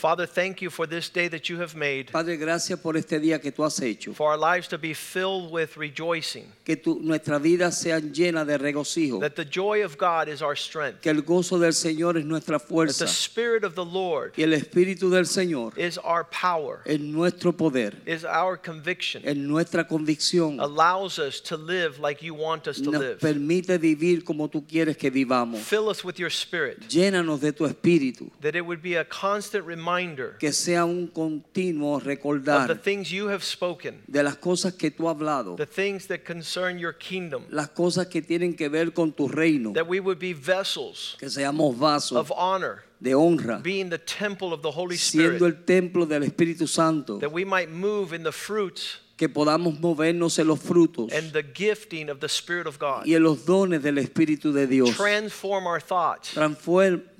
Father, thank you for this day that you have made, Padre, gracias por este día que tú has hecho. for our lives to be filled with rejoicing, Que tu, nuestra vida sea llena de regocijo. that the joy of God is our strength, Que el gozo del Señor es nuestra fuerza. that the Spirit of the Lord Y el Espíritu del Señor is our power, es nuestro poder, is our conviction, es nuestra convicción. allows us to live like you want us to Nos live. permite vivir como tú quieres que vivamos. Fill us with your Spirit, Llénanos de tu Espíritu. that it would be a constant reminder Que sea un continuo of the recordar things you have spoken, de las cosas que tú has hablado. the things that concern your kingdom, Las cosas que tienen que ver con tu reino. that we would be vessels Que seamos vasos of honor, de honra. being the temple of the Holy Siendo Spirit, el templo del Espíritu Santo. that we might move in the fruits que podamos movernos en los frutos and the gifting of the Spirit of God. y en los dones del Espíritu de Dios. Transform our thoughts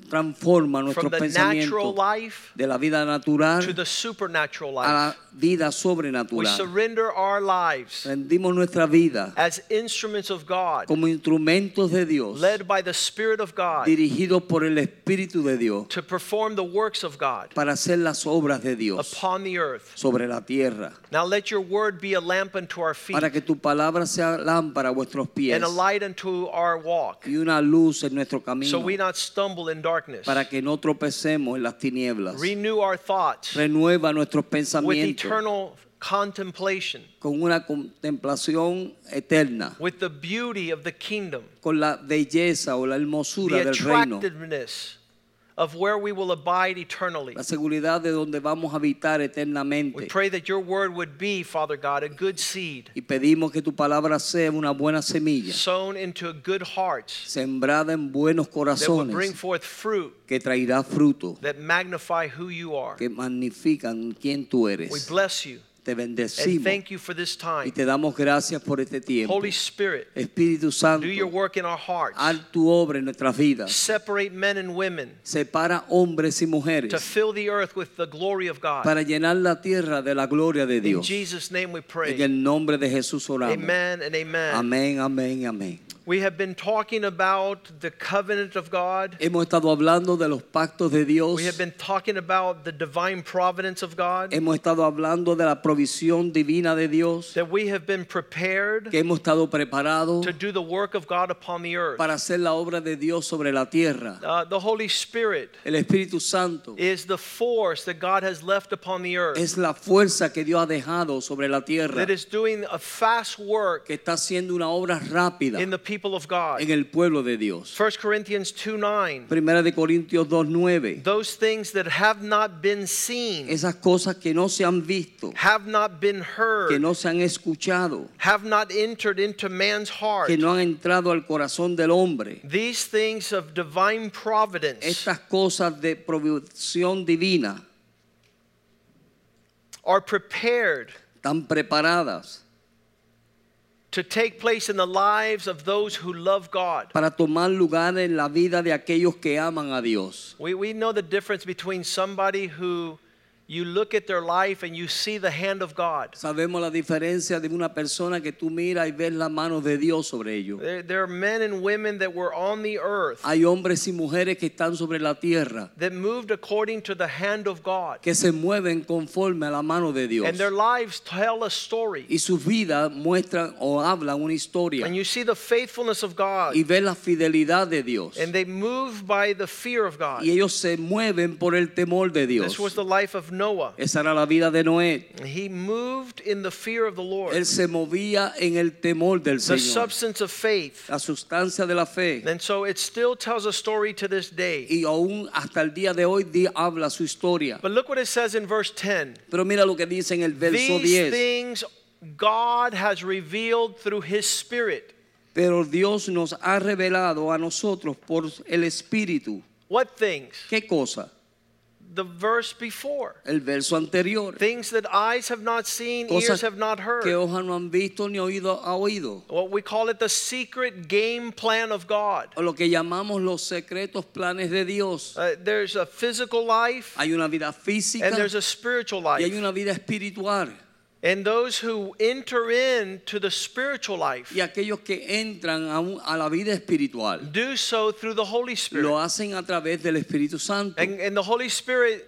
transforma from nuestros the natural pensamientos life de la vida natural to the supernatural a la life. vida We sobrenatural. surrender our lives Rendimos nuestra vida as instruments of God, como instrumentos de Dios, led by the Spirit of God, dirigidos por el Espíritu de Dios, to perform the works of God para hacer las obras de Dios upon the earth. sobre la tierra. Now let your word be a lamp unto our feet Para que tu palabra sea lámpara a vuestros pies and a light unto our walk, y una luz en nuestro camino. Darkness. Para que no tropecemos en las tinieblas. Renew our thoughts Renueva nuestros with pensamientos. eternal contemplation, con una contemplación eterna, with the beauty of the kingdom. con la belleza o la hermosura the del reino, of where we will abide eternally. la seguridad de donde vamos a habitar eternamente. We pray that your word would be, Father God, a good seed Y pedimos que tu palabra sea una buena semilla, sown into good hearts sembrada en buenos corazones. that will bring forth fruit que traerá fruto, that magnify who you are. que magnifican quién tú eres. We bless you Te and bendecimos thank you for this y time. te damos gracias por este tiempo. Holy Spirit, Espíritu Santo, do your work in our hearts. haz tu obra en nuestras vidas. Separate men and women Separa hombres y to mujeres fill the earth with the glory of God. para llenar la tierra de la gloria de In Dios. Jesus' name we En pray. el nombre de Jesús oramos. Amen and amen. Amén, amén, amén. We have been talking about the covenant of God. Hemos estado hablando de los pactos de Dios. We have been talking about the divine providence of God. Hemos estado hablando de la provisión divina de Dios. That we have been prepared Que hemos estado preparados to do the work of God upon the earth. para hacer la obra de Dios sobre la tierra. Uh, the Holy Spirit El Espíritu Santo is the force that God has left upon the earth es la fuerza que Dios ha dejado sobre la tierra. that is doing a fast work Que está haciendo una obra rápida in the people of God. en el pueblo de Dios. 1 Corinthians 2 9. Primera de Corintios 2.9. Those things that have not been seen, Esas cosas que no se han visto, have not been que heard, no se han escuchado, have not entered into man's heart. que no han entrado al corazón del hombre. These things of divine providence Estas cosas de provisión divina are prepared están preparadas to take place in the lives of those who love God. para tomar lugar en la vida de aquellos que aman a Dios. We, we know the difference between somebody who you look at their life and you see the hand of God. Sabemos la diferencia de una persona que tú miras y ves la mano de Dios sobre ellos. There, there are men and women that were on the earth Hay hombres y mujeres que están sobre la tierra, that moved according to the hand of God. que se mueven conforme a la mano de Dios. And their lives tell a story. Y sus vidas muestran o hablan una historia. And you see the faithfulness of God. Y ves la fidelidad de Dios. And they move by the fear of God. Y ellos se mueven por el temor de Dios. This was the life of Noah. Esa era la vida de Noé. He moved in the fear of the Lord. Él se movía en el temor del The Señor. substance of faith. La sustancia de la fe. And so it still tells a story to this day. Y aún hasta el día de hoy di- habla su historia. But look what it says in verse 10. Pero mira lo que dice en el verso These 10. things God has revealed through his spirit. Pero Dios nos ha revelado a nosotros por el Espíritu. What things? ¿Qué cosa? The verse before. el verso anterior. Things that eyes have not seen, ears have not que heard. ojos no han visto ni oído ha oído. What we call it the secret game plan of God. O lo que llamamos los secretos planes de Dios. Uh, there's a physical life Hay una vida física and there's a spiritual y hay life. una vida espiritual. And those who enter into the spiritual life Y aquellos que entran a, un- a la vida espiritual do so through the Holy Spirit. lo hacen a través del Espíritu Santo. And, and the Holy Spirit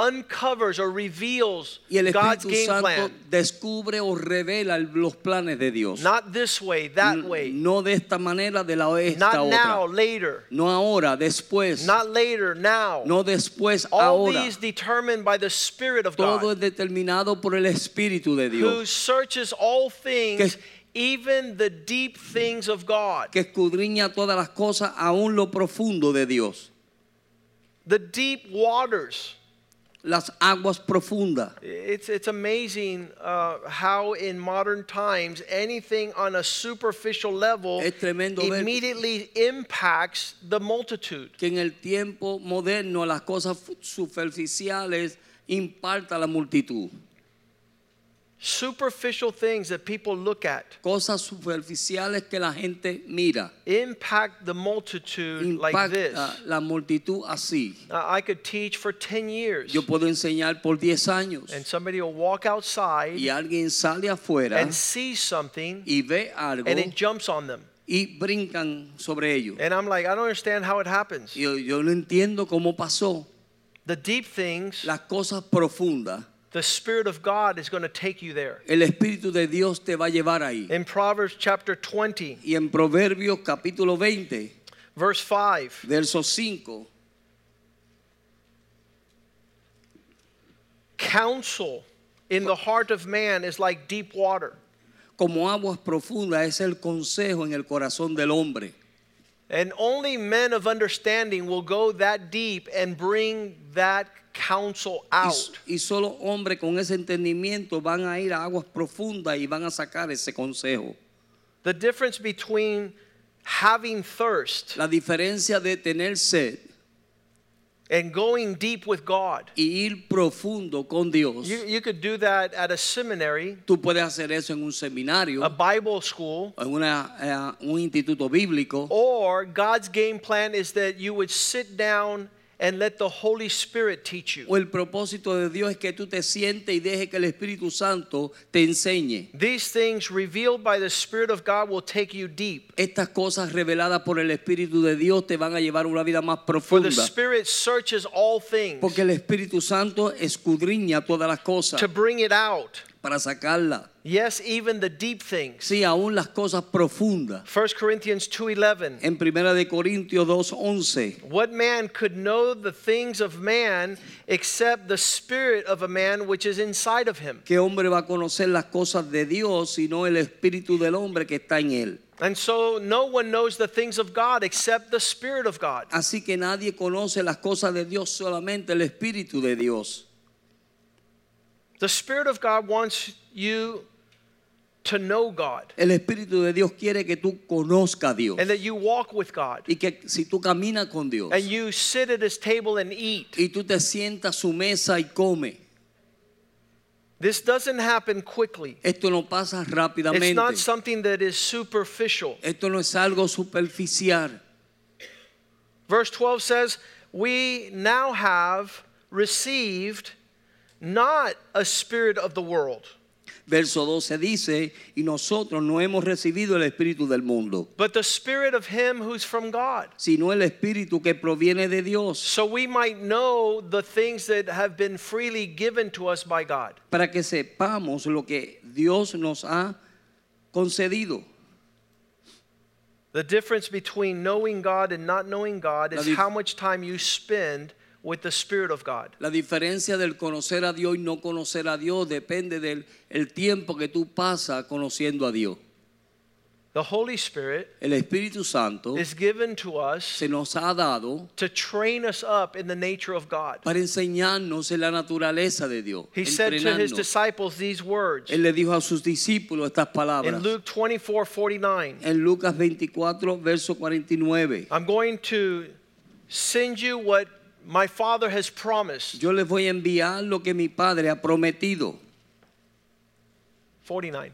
uncovers or reveals Y el God's game Santo plan. descubre o revela los planes de Dios. Not this way, that way. No de esta manera, de la esta Not now, otra. later. No ahora, después. Not later, now. No después, All ahora. these determined by the Spirit of Todo God, es determinado por el Espíritu de Dios. who searches all things, Que- even the deep things of God. que escudriña todas las cosas, aún lo profundo de Dios. The deep waters. Las aguas profundas. It's, it's amazing uh, how in modern times anything on a superficial level Es tremendo ver- immediately impacts the multitude. Que en el tiempo moderno las cosas fu- superficiales imparta a la multitud. Superficial things that people look at Cosas superficiales que la gente mira. impact the multitude like this. La multitud así. Uh, I could teach for 10 years Yo puedo enseñar por 10 años and somebody will walk outside y alguien sale afuera and see something y ve algo and it jumps on them. y brincan sobre ello. And I'm like, I don't understand how it happens. Yo, yo no entiendo cómo pasó. The deep things, Las cosas profundas, the Spirit of God is going to take you there. el Espíritu de Dios te va a llevar ahí. In Proverbs chapter 20, Y en Proverbios capítulo 20, verse 5, verso 5, counsel in the heart of man is like deep water. como aguas profundas es el consejo en el corazón del hombre. And only men of understanding will go that deep and bring that counsel Y, out. y solo hombres con ese entendimiento van a ir a aguas profundas y van a sacar ese consejo. The difference between having thirst La diferencia de tener sed and going deep with God. y ir profundo con Dios. You, you could do that at a seminary, Tú puedes hacer eso en un seminario, a Bible school, en una, eh, un instituto bíblico, or God's game plan is that you would sit down and let the Holy Spirit teach you. o el propósito de Dios es que tú te sientes y dejes que el Espíritu Santo te enseñe. These things revealed by the Spirit of God will take you deep. Estas cosas reveladas por el Espíritu de Dios te van a llevar una vida más For the profunda. Spirit searches all things Porque el Espíritu Santo escudriña todas las cosas to bring it out. para sacarla. Yes, even the deep things. Sí, aún las cosas profundas. 1 Corinthians 2:11. En Primera de Corintios 2:11, What man could know the things of man except the spirit of a man which is inside of him? ¿qué hombre va a conocer las cosas de Dios sino el Espíritu del hombre que está en él? And so no one knows the things of God except the spirit of God. Así que nadie conoce las cosas de Dios, solamente el Espíritu de Dios. The spirit of God wants you to know God El Espíritu de Dios quiere que tú conozcas a Dios and that you walk with God y que si tú caminas con Dios and you sit at his table and eat. y tú te sientas a su mesa y come. This doesn't happen quickly. Esto no pasa rápidamente. It's not something that is superficial. Esto no es algo superficial. Verse 12 says, We now have received not a spirit of the world, Verso 12 dice, y nosotros no hemos recibido el Espíritu del mundo, but the spirit of him who's from God. sino el Espíritu que proviene de Dios, So we might know the things that have been freely given to us by God. para que sepamos lo que Dios nos ha concedido. The difference between knowing God and not knowing God is how much time you spend with the Spirit of God. La diferencia del conocer a Dios y no conocer a Dios depende del el tiempo que tú pasas conociendo a Dios. The Holy Spirit El Espíritu Santo is given to us se nos ha dado to train us up in the nature of God. para enseñarnos en la naturaleza de Dios. He said to his disciples these words Él le dijo a sus discípulos estas palabras. in. Luke 24 49. En Lucas 24, verso 49. I'm going to send you what my Father has promised. Yo les voy a enviar lo que mi Padre ha prometido. 49.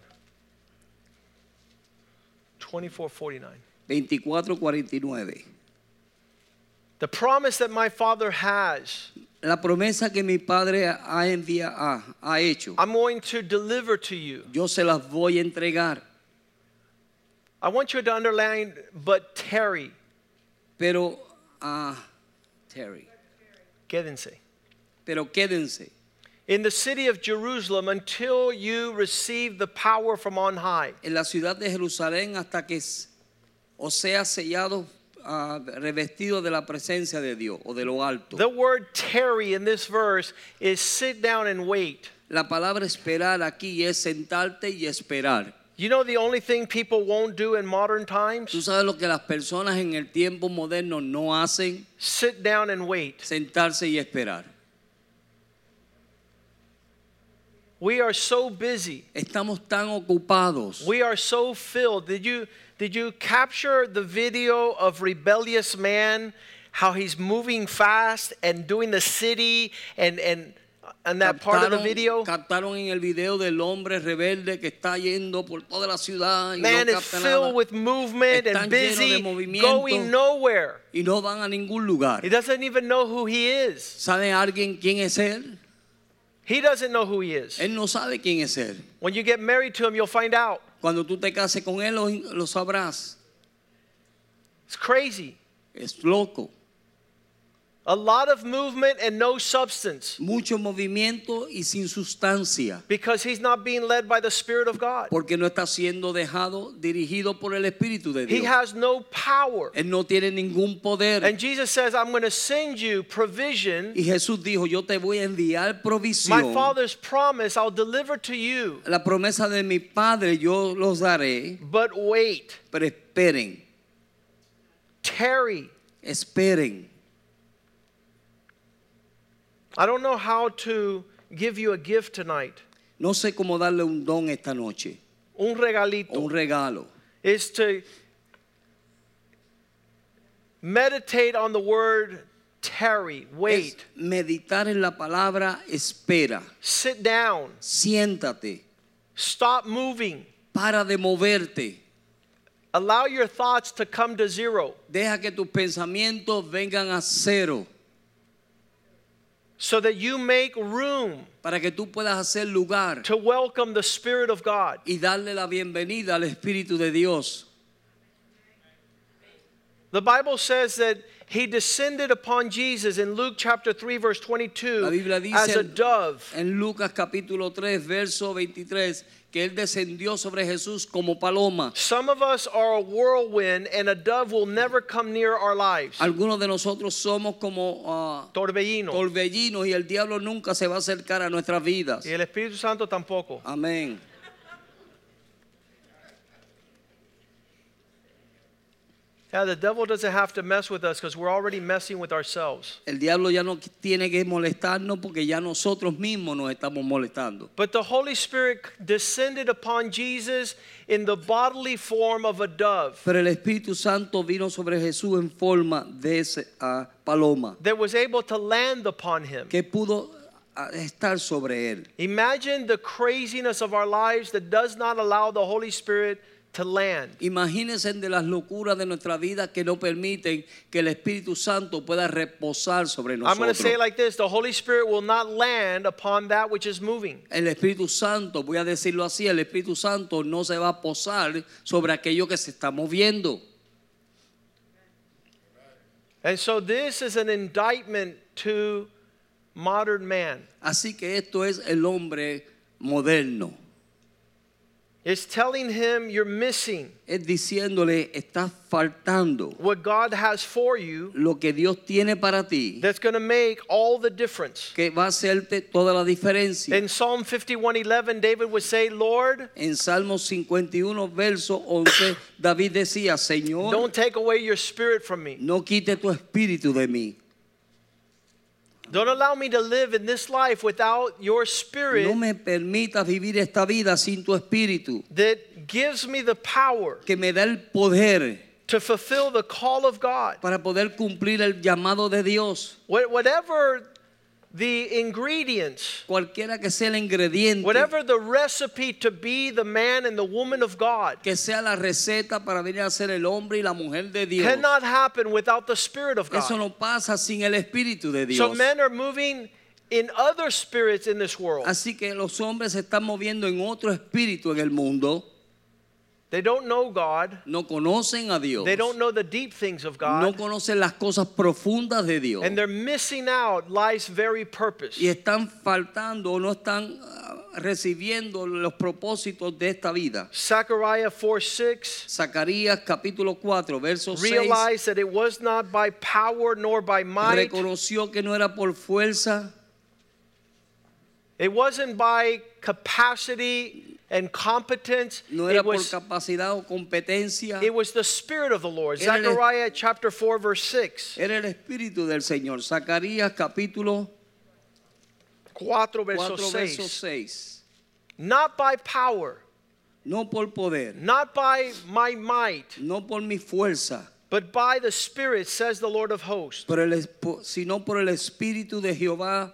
24, 49. 24:49. The promise that my Father has, La promesa que mi Padre ha, envia- ha, hecho, I'm going to deliver to you. yo se las voy a entregar. I want you to underline, but tarry. Pero, ah, Terry, Quédense. pero quédense In the city of Jerusalem until you receive the power from on high. en la ciudad de Jerusalén hasta que s- o sea sellado, ah, revestido de la presencia de Dios o de lo alto. The word tarry in this verse is sit down and wait. La palabra esperar aquí es sentarte y esperar. You know the only thing people won't do in modern Tú times? sabes lo que las personas en el tiempo moderno no hacen, Sit down and wait. sentarse y esperar. We are so busy. Estamos tan ocupados. We are so filled. Did you did you capture the video of rebellious man how he's moving fast and doing the city and and and that part of the video? Captaron en el video del hombre rebelde que está yendo por toda la ciudad y Man no is capta filled with movement Están and llenos de busy, movimiento. going nowhere. y no van a ningún lugar. He doesn't even know who he is. ¿Sabe alguien quién es él? He doesn't know who he is. Él no sabe quién es él. When you get married to him, you'll find out. Cuando tú te cases con él lo, lo sabrás. It's crazy. Es loco. A lot of movement and no substance Mucho movimiento y sin sustancia. because he's not being led by the Spirit of God. Porque no está siendo dejado, dirigido por el Espíritu de Dios. He has no power. Él no tiene ningún poder. And Jesus says, I'm going to send you provision. Y Jesús dijo, yo te voy a enviar provisión." My. Father's promise I'll deliver to you. La promesa de mi Padre yo los daré, But wait, pero esperen, tarry. esperen. I don't know how to give you a gift tonight. No sé cómo darle un don esta noche, Un regalito. un regalo. is to meditate on the word tarry, Es wait, meditar en la palabra espera. sit down, Siéntate, stop moving, para de moverte. allow your thoughts to come to zero Deja que tus pensamientos vengan a cero so that you make room para que tú puedas hacer lugar to welcome the Spirit of God. y darle la bienvenida al Espíritu de Dios. The Bible says that he descended upon Jesus in Luke chapter 3, verse La 22, Biblia dice as a dove. en Lucas capítulo 3, verso 23, que Él descendió sobre Jesús como paloma. Some of us are a whirlwind, and a dove will never come near our lives. Algunos de nosotros somos como Torbellino. torbellinos y el diablo nunca se va a acercar a nuestras vidas. Y el Espíritu Santo tampoco. Amén. Yeah, the devil doesn't have to mess with us because we're already messing with ourselves. El diablo ya no tiene que molestarnos porque ya nosotros mismos nos estamos molestando. But the Holy Spirit descended upon Jesus in the bodily form of a dove Pero el Espíritu Santo vino sobre Jesús en forma de ese, ah, paloma that was able to land upon him. que pudo estar sobre él. Imagine the craziness of our lives that does not allow the Holy Spirit to land. Imagínense de las locuras de nuestra vida que no permiten que el Espíritu Santo pueda reposar sobre I'm going to say it like this the Holy Spirit will not land upon that which is moving. El Espíritu Santo, voy a decirlo así, el Espíritu Santo no se va a posar sobre aquello que se está moviendo. And so this is an indictment to modern man. Así que esto es el hombre moderno. It's telling him you're missing Es diciéndole, estás faltando what God has for you lo que Dios tiene para ti, that's going to make all the difference. que va a hacerte toda la diferencia. In Psalm 51:11 David would say, "Lord, En Salmos 51, verso 11, David decía, Señor, don't take away your spirit from me. no quite tu espíritu de mí. Don't allow me to live in this life without your spirit No me permitas vivir esta vida sin tu espíritu, that gives me the power que me da el poder to fulfill the call of God. para poder cumplir el llamado de Dios. Whatever the ingredients, Cualquiera que sea el ingrediente, whatever the recipe to be the man and the woman of God, que sea la receta para venir a ser el hombre y la mujer de Dios. cannot happen without the Spirit of Eso God. no pasa sin el Espíritu de So men are moving in other spirits in this world. Así que los hombres se están moviendo en otro espíritu en el mundo. They don't know God. No conocen a Dios. They don't know the deep things of No God. conocen las cosas profundas de Dios. And they're missing out life's very purpose. Y están faltando o no están ah, recibiendo los propósitos de esta vida. Zechariah 4 6 Zacarías capítulo 4, verso 6. realized that it was not by power nor by might, Reconoció que no era por fuerza, it wasn't by capacity and competence. no era It por was, capacidad o competencia. it was the Spirit of the Lord. Era el- Zechariah chapter 4, verse 6. Era el Espíritu del Señor. Zacarías capítulo 4, verso 4, 6. 6. Not by power, No por poder, not by my might, no por mi fuerza, but by the Spirit, says the Lord of hosts. por el sino por el Espíritu de Jehová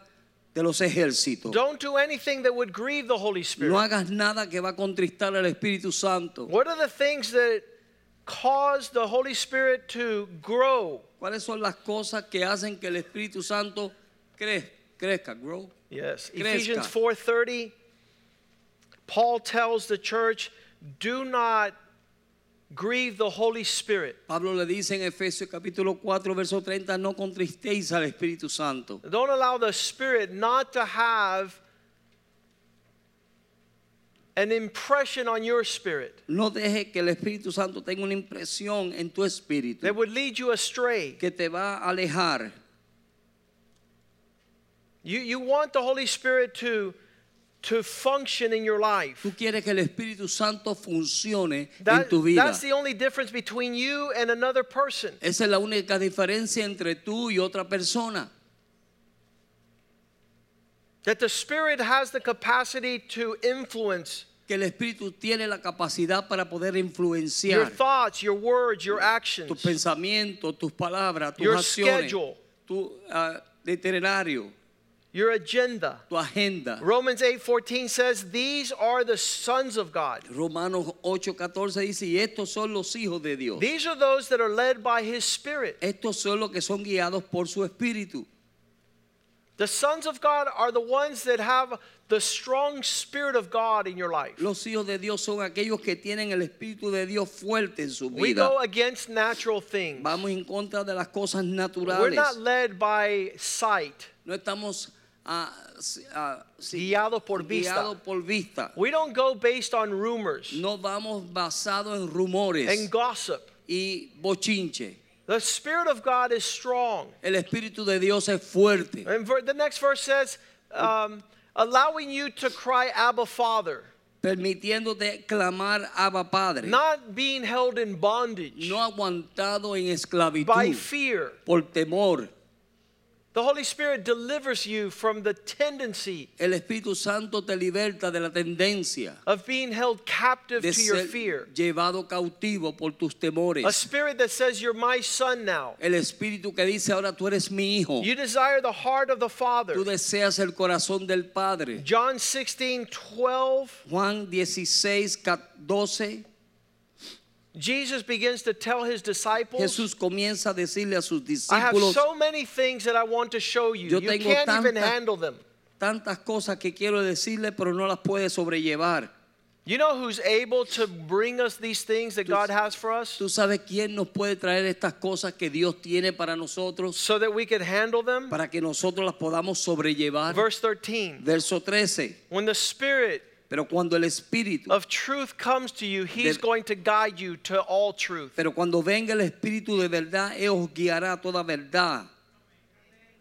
de los ejércitos. Don't do anything that would grieve the Holy Spirit. No hagas nada que va a contristar al Espíritu Santo. What are the things that cause the Holy Spirit to grow? ¿Cuáles son las cosas que hacen que el Espíritu Santo cre- crezca? Grow. Yes. Crezca. Ephesians 4:30 Paul tells the church, "Do not grieve the Holy Spirit." Pablo le dice en Efesios capítulo 4, verso 30, no contristéis al Espíritu Santo. Don't allow the Spirit not to have an impression on your spirit No deje que el Espíritu Santo tenga una impresión en tu espíritu that would lead you astray. que te va a alejar. You, you want the Holy Spirit to, to function in your life. Tú quieres que el Espíritu Santo funcione en tu vida. that's the only difference between you and another person. Esa es la única diferencia entre tú y otra persona. That the Spirit has the capacity to influence Que el Espíritu tiene la capacidad para poder influenciar your thoughts, your words, your actions. tus pensamientos, tus palabras, tus Your acciones, schedule. tu ah, itinerario, your agenda. tu agenda. Romans 8:14 says, "These are the sons of God." Romanos 8:14 dice, y estos son los hijos de Dios. These are those that are led by his spirit. Estos son los que son guiados por su espíritu. The sons of God are the ones that have the strong spirit of God in your life. Los hijos de Dios son aquellos que tienen el espíritu de Dios fuerte en su vida. We go against natural things. Vamos en contra de las cosas naturales. We're not led by sight. No estamos ah, ah, Guiados por vista. guiados por vista. We don't go based on rumors No vamos basados en rumores and gossip. y bochinche. The spirit of God is strong. El espíritu de Dios es fuerte. And the next verse says, um, allowing you to cry, Abba, Father, permitiéndote clamar Abba Padre, not being held in bondage no aguantado en esclavitud. by fear. por temor. The Holy Spirit delivers you from the tendency El Espíritu Santo te liberta de la tendencia of being held captive de to your fear. llevado cautivo por tus A spirit that says, You're my son now. El Espíritu que dice ahora tú eres mi hijo. You desire the heart of the Father. Tú deseas el corazón del Padre. John 16, 12. Juan 16, 12. Jesus begins to tell his disciples, Jesús comienza a decirle a sus discípulos, I have so many things that I want to show you. Yo You tengo can't even handle them. tantas cosas que quiero decirle, pero no las puede sobrellevar. You know who's able to bring us these things that God has for us ¿Tú sabes quién nos puede traer estas cosas que Dios tiene para nosotros? so that we could handle them? Para que nosotros las podamos sobrellevar. Verse 13. Verso 13. When the Spirit Pero cuando el Espíritu, of truth comes to you, He's De- going to guide you to all truth. pero cuando venga el Espíritu de verdad, Él os guiará a toda verdad.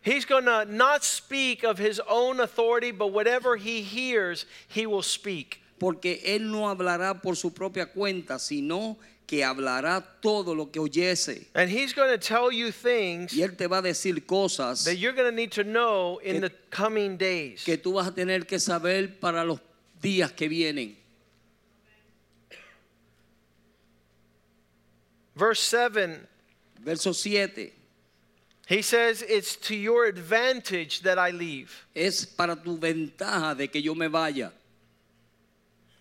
He's going to not speak of His own authority, but whatever He hears, He will speak. Porque Él no hablará por su propia cuenta, sino que hablará todo lo que oyese. And He's going to tell you things Y Él te va a decir cosas that you're going to need to know in Que- the coming days. que tú vas a tener que saber para los días que vienen. Verse 7, Verso 7. he says, It's to your advantage that I leave. Es para tu ventaja de que yo me vaya.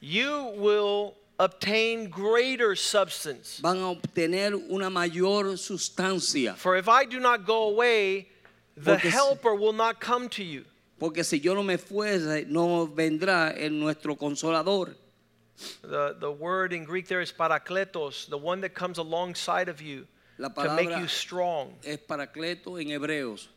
You will obtain greater substance. Van a obtener una mayor sustancia. For if I do not go away, the Porque helper will not come to you. Porque si yo no me fuese, no vendrá en nuestro consolador. The, the word in Greek there is parakletos, the one that comes alongside of you La to make you strong. es paracleto en hebreos.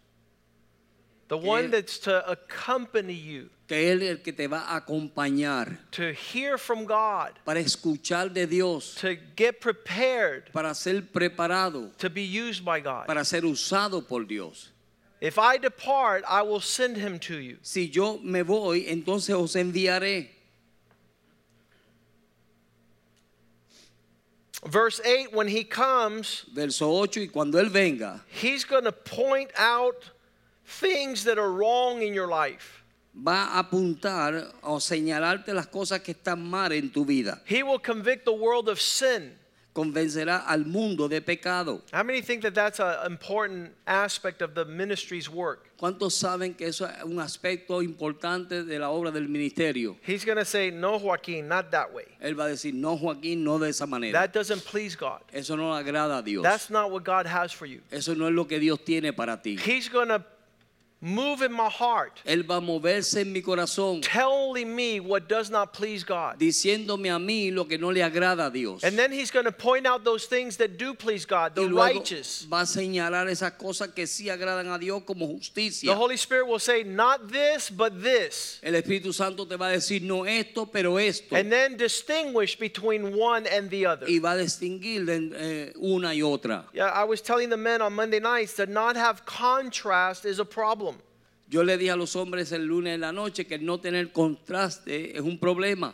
The one that's to accompany you, Que él el que te va a acompañar to hear from God, para escuchar de Dios, to get prepared para ser preparado, to be used by God. para ser usado por Dios. If I depart, I will send him to you. Si yo me voy, entonces os enviaré. Verse 8 when he comes, Verso 8, y cuando Él venga, he's going to point out things that are wrong in your life. va a apuntar o señalarte las cosas que están mal en tu vida. He will convict the world of sin. Convencerá al mundo de pecado. How many think that that's an important aspect of the ministry's work? ¿Cuántos saben que eso es un aspecto importante de la obra del ministerio? He's going to say, No, Joaquin, not that way. Él va a decir, no Joaquín, no de esa manera. That doesn't please God. Eso no agrada a Dios. That's not what God has for you. Eso no es lo que Dios tiene para ti. He's going to move in my heart, Él va a moverse en mi corazón telling me what does not please God. diciéndome a mí lo que no le agrada a Dios. And then he's going to point out those things that do please God, the righteous. va a señalar esas cosas que sí agradan a Dios como justicia. The Holy Spirit will say, Not this, but this. El Espíritu Santo te va a decir no esto, pero esto. And then distinguish between one and the other. y va a distinguir eh, una y otra. Yeah, I was telling the men on Monday nights that not have contrast is a problem. Yo le dije a los hombres el lunes en la noche que no tener contraste es un problema.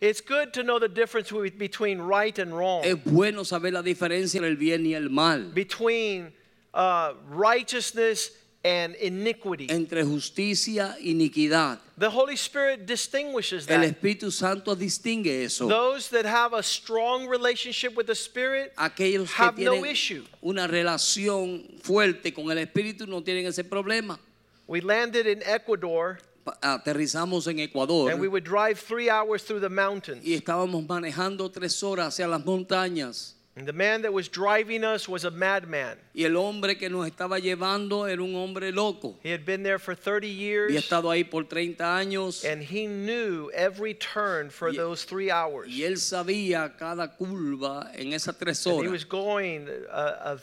It's good to know the difference between right and wrong, Es bueno saber la diferencia entre el bien y el mal, between uh, righteousness and iniquity. entre justicia y iniquidad. The Holy Spirit distinguishes El that. Espíritu Santo distingue eso. Those that have a strong relationship with the Spirit Aquellos que have no tienen issue. una relación fuerte con el Espíritu no tienen ese problema. We landed in Ecuador Aterrizamos en Ecuador and we would drive three hours through the mountains. y estábamos manejando tres horas hacia las montañas. And the man that was driving us was a madman. Y el hombre que nos estaba llevando era un hombre loco. He had been there for 30 Había years estado ahí por 30 años and he knew every turn for Y- those three hours. y él sabía cada curva en esas tres And he was going a, a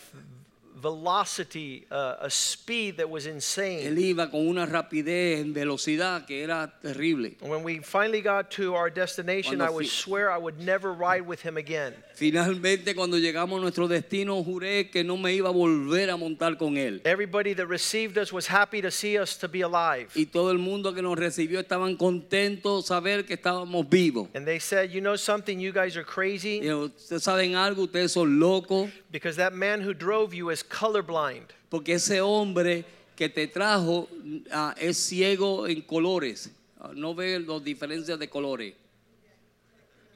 velocity, uh, a speed that was insane. Él iba con una rapidez velocidad que era terrible. When we finally got to our destination, Cuando I would swear I would never ride with him again. Finalmente cuando llegamos a nuestro destino juré que no me iba a volver a montar con él. Everybody that received us was happy to see us to be alive. Y todo el mundo que nos recibió estaban contentos saber que estábamos vivos. And they said, You know something, you guys are Y crazy ustedes saben algo, ustedes son locos, because that man who drove you is colorblind. porque ese hombre que te trajo ah, es ciego en colores. Ah, no ve las diferencias de colores.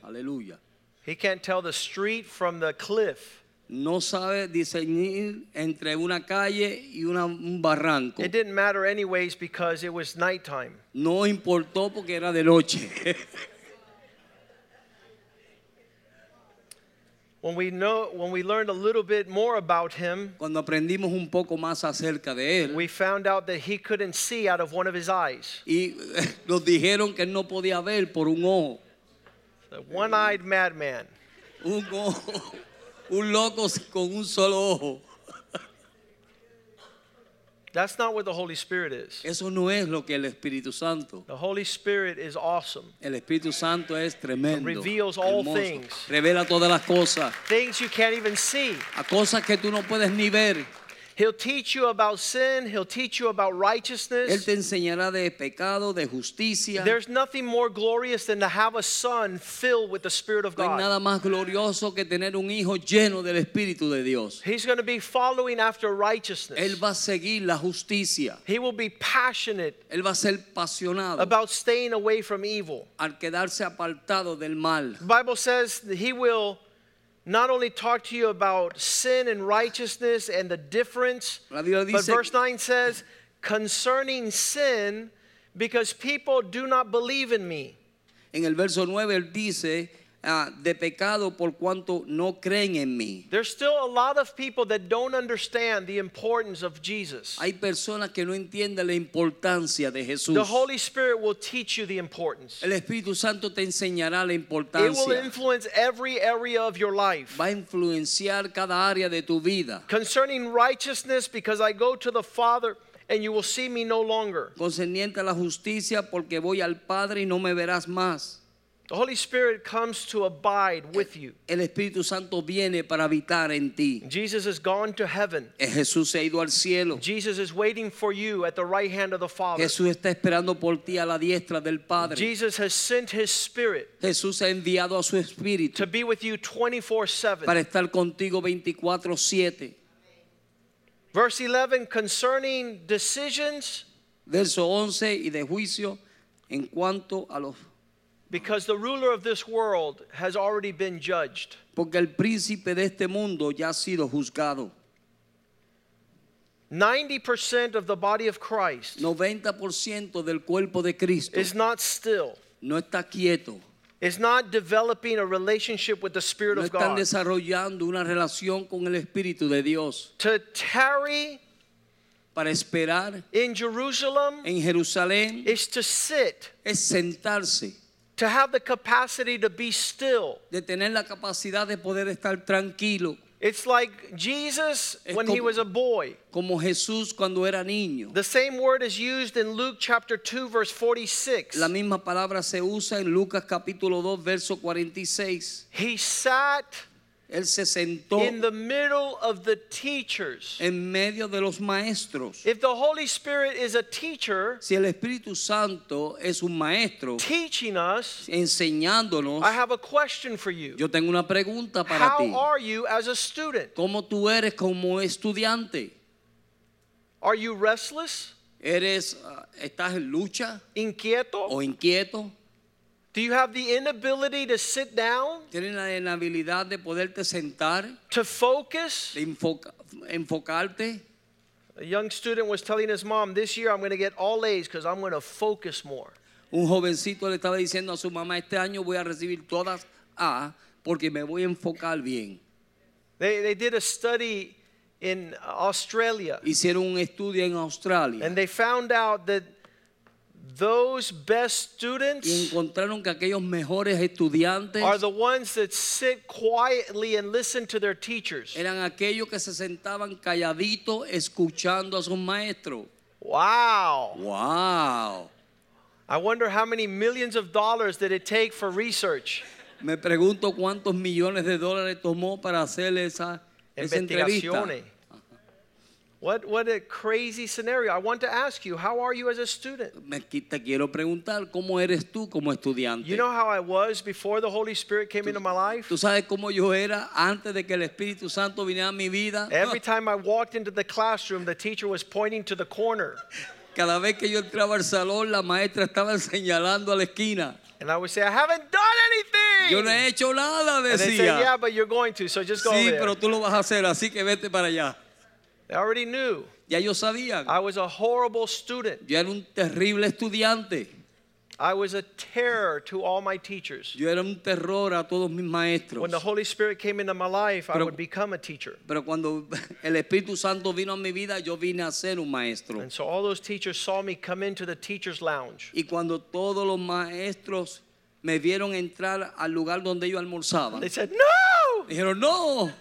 Aleluya. He can't tell the street from the cliff. No sabe discernir entre una calle y una- un barranco. It didn't matter, anyways, because it was nighttime. No importó porque era de noche. When we know, when we learned a little bit more about him, Cuando aprendimos un poco más acerca de él, we found out that he couldn't see out of one of his eyes. y nos dijeron que no podía ver por un ojo. The one-eyed madman. Un un loco con un solo ojo. That's not what the Holy Spirit is. Eso no es lo que el Espíritu Santo. The Holy Spirit is awesome. El Espíritu Santo es tremendo. Reveals all hermoso. things. Revela todas las cosas. Things you can't even see. A cosas que tú no puedes ni ver. He'll teach you about sin. He'll teach you about Él righteousness. te enseñará de pecado, de justicia. There's nothing more glorious than to have a son filled with the Spirit of No hay God. nada más glorioso que tener un hijo lleno del Espíritu de Dios. He's going to be following after Él righteousness. va a seguir la justicia. He will be passionate Él va a ser apasionado about staying away from evil. al quedarse apartado del mal. The Bible says that he will not only talk to you about sin and righteousness and the difference, but verse 9 says, concerning sin, because people do not believe in me. En el verso 9 él dice, ah, de pecado por cuanto no creen en mí. There's still a lot of people that don't understand the importance of Jesus. Hay personas que no entienden la importancia de Jesús. The Holy Spirit will teach you the importance. El Espíritu Santo te enseñará la It will importancia. influence every area of your life. Va a influenciar cada área de tu vida. Concerning righteousness, because I go to the Father and you will see me no longer. Concerniente a la justicia, porque voy al Padre y no me verás más. The Holy Spirit comes to abide with you. El Espíritu Santo viene para habitar en ti. Jesus has gone to heaven. Eh, Jesús se ha ido al cielo. Jesus is waiting for you at the right hand of the Father. Jesús está esperando por ti a la diestra del Padre. Jesus has sent his Spirit Jesús ha enviado a su Espíritu to be with you 24/7. para estar contigo 24/7. Verse 11 concerning decisions, Verso 11 y de juicio en cuanto a los... because the ruler of this world has already been judged. Porque el príncipe de este mundo ya ha sido juzgado. 90% of the body of Christ 90% del cuerpo de Cristo is not still, no está quieto. is not developing a relationship with the Spirit No of están God. desarrollando una relación con el Espíritu de Dios. To tarry Para esperar in Jerusalem en Jerusalén is to sit, es sentarse, to have the capacity to be still. de tener la capacidad de poder estar tranquilo, It's like Jesus Es when he was a boy. como Jesús cuando era niño. The same word is used in Luke chapter 2, verse 46. La misma palabra se usa en Lucas capítulo 2, verso 46. He sat Él se sentó in the middle of the teachers. en medio de los maestros. If the Holy Spirit is a teacher Si el Espíritu Santo es un maestro teaching us, enseñándonos, I have a question for you. yo tengo una pregunta para How ti. are you as a student? ¿Cómo tú eres como estudiante? Are you restless, ¿Eres, ah, estás en lucha inquieto? o inquieto? Do you have the inability to sit down, ¿Tienes la inhabilidad de poderte sentar, to focus? de enfoca- enfocarte? A young student was telling his mom, This year I'm going to get all A's because I'm going to focus more. Un jovencito le estaba diciendo a su mamá, este año voy a recibir todas A porque me voy a enfocar bien. They, they did a study in Australia Hicieron un estudio en Australia and they found out that those best y students encontraron que aquellos mejores estudiantes are the ones that sit quietly and listen to their teachers. eran aquellos que se sentaban calladitos escuchando a sus maestros. Wow. ¡Wow! I wonder how many millions of dollars did it take for research, Me pregunto cuántos millones de dólares tomó para hacer esa, esa entrevista. What, what a crazy scenario. I want to ask you, how are you as a student? Me te quiero preguntar cómo eres tú como estudiante. You know how I was before the Holy Spirit came into my life? Tú sabes cómo yo era antes de que el Espíritu Santo viniera a mi vida. Every time I walked into the classroom, the teacher was pointing to the corner. Cada vez que yo entraba al salón, la maestra estaba señalando a la esquina. And I would say, I haven't done anything. Yo no he hecho nada, and they say, yeah, but you're going to, so just go Sí, over there. pero tú lo vas a hacer, así que vete para allá. They already knew. Ya ellos sabían. I was a horrible student. Yo era un terrible estudiante. I was a terror to all my teachers. Yo era un terror a todos mis maestros. When the Holy Spirit came into my life, I Pero- would become a teacher. Pero cuando el Espíritu Santo vino a mi vida, yo vine a ser un maestro. And so all those teachers saw me come into the teacher's lounge. Y cuando todos los maestros me vieron entrar al lugar donde ellos almorzaban, They said, No! dijeron, no,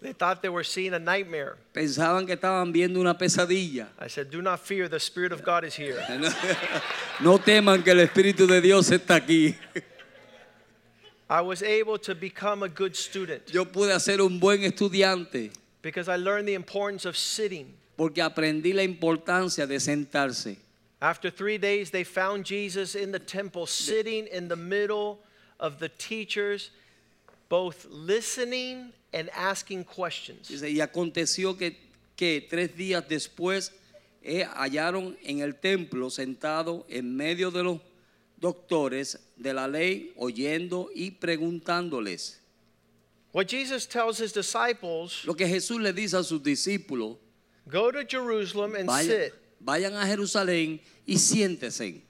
They thought they were seeing a nightmare. pensaban que estaban viendo una pesadilla. I said, Do not fear, the Spirit of God is here. No teman que el Espíritu de Dios está aquí. I was able to become a good student Yo pude ser un buen estudiante because I learned the importance of sitting. porque aprendí la importancia de sentarse. After three days, they found Jesus in the temple, sitting in the middle of the teachers, both listening and asking questions. Dice, y aconteció que, que tres días después eh, hallaron en el templo sentado en medio de los doctores de la ley, oyendo y preguntándoles. What Jesus tells his disciples Lo que Jesús le dice a sus discípulos, go to Jerusalem and vayan, sit. vayan a Jerusalén y siéntese.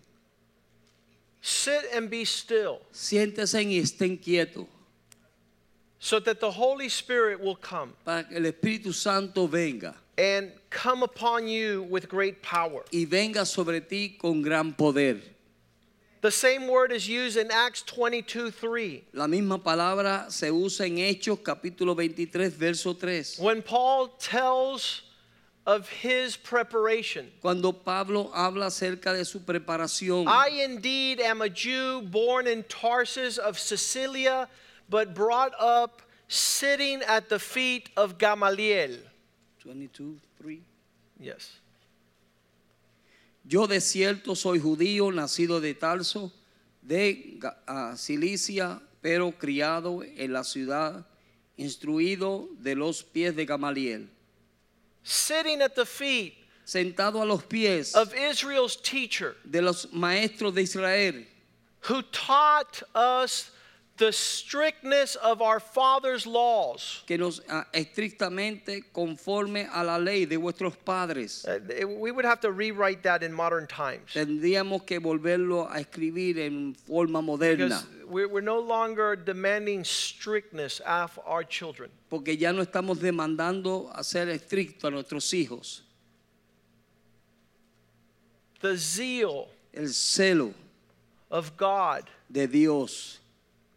Sit and be still Siéntese y estén quietos so that the Holy Spirit will come para que el Espíritu Santo venga and come upon you with great power. y venga sobre ti con gran poder. The same word is used in Acts 22 3. La misma palabra se usa en Hechos capítulo 23, verso 3. When Paul tells of his preparation, Cuando Pablo habla acerca de su preparación, I indeed am a Jew born in Tarsus of Cilicia, but brought up sitting at the feet of Gamaliel. 22, 3. Yes. Yo de cierto soy judío, nacido de Tarso, de ah, Cilicia, pero criado en la ciudad, instruido de los pies de Gamaliel, Sitting at the feet sentado a los pies of Israel's teacher de los maestros de Israel, who taught us the strictness of our father's laws. que nos ah, estrictamente conforme a la ley de vuestros padres. Uh, it- we would have to rewrite that in modern times. Tendríamos que volverlo a escribir en forma moderna, Because we're, we're no longer demanding strictness of our children. porque ya no estamos demandando a ser estrictos a nuestros hijos. The zeal El celo of God de Dios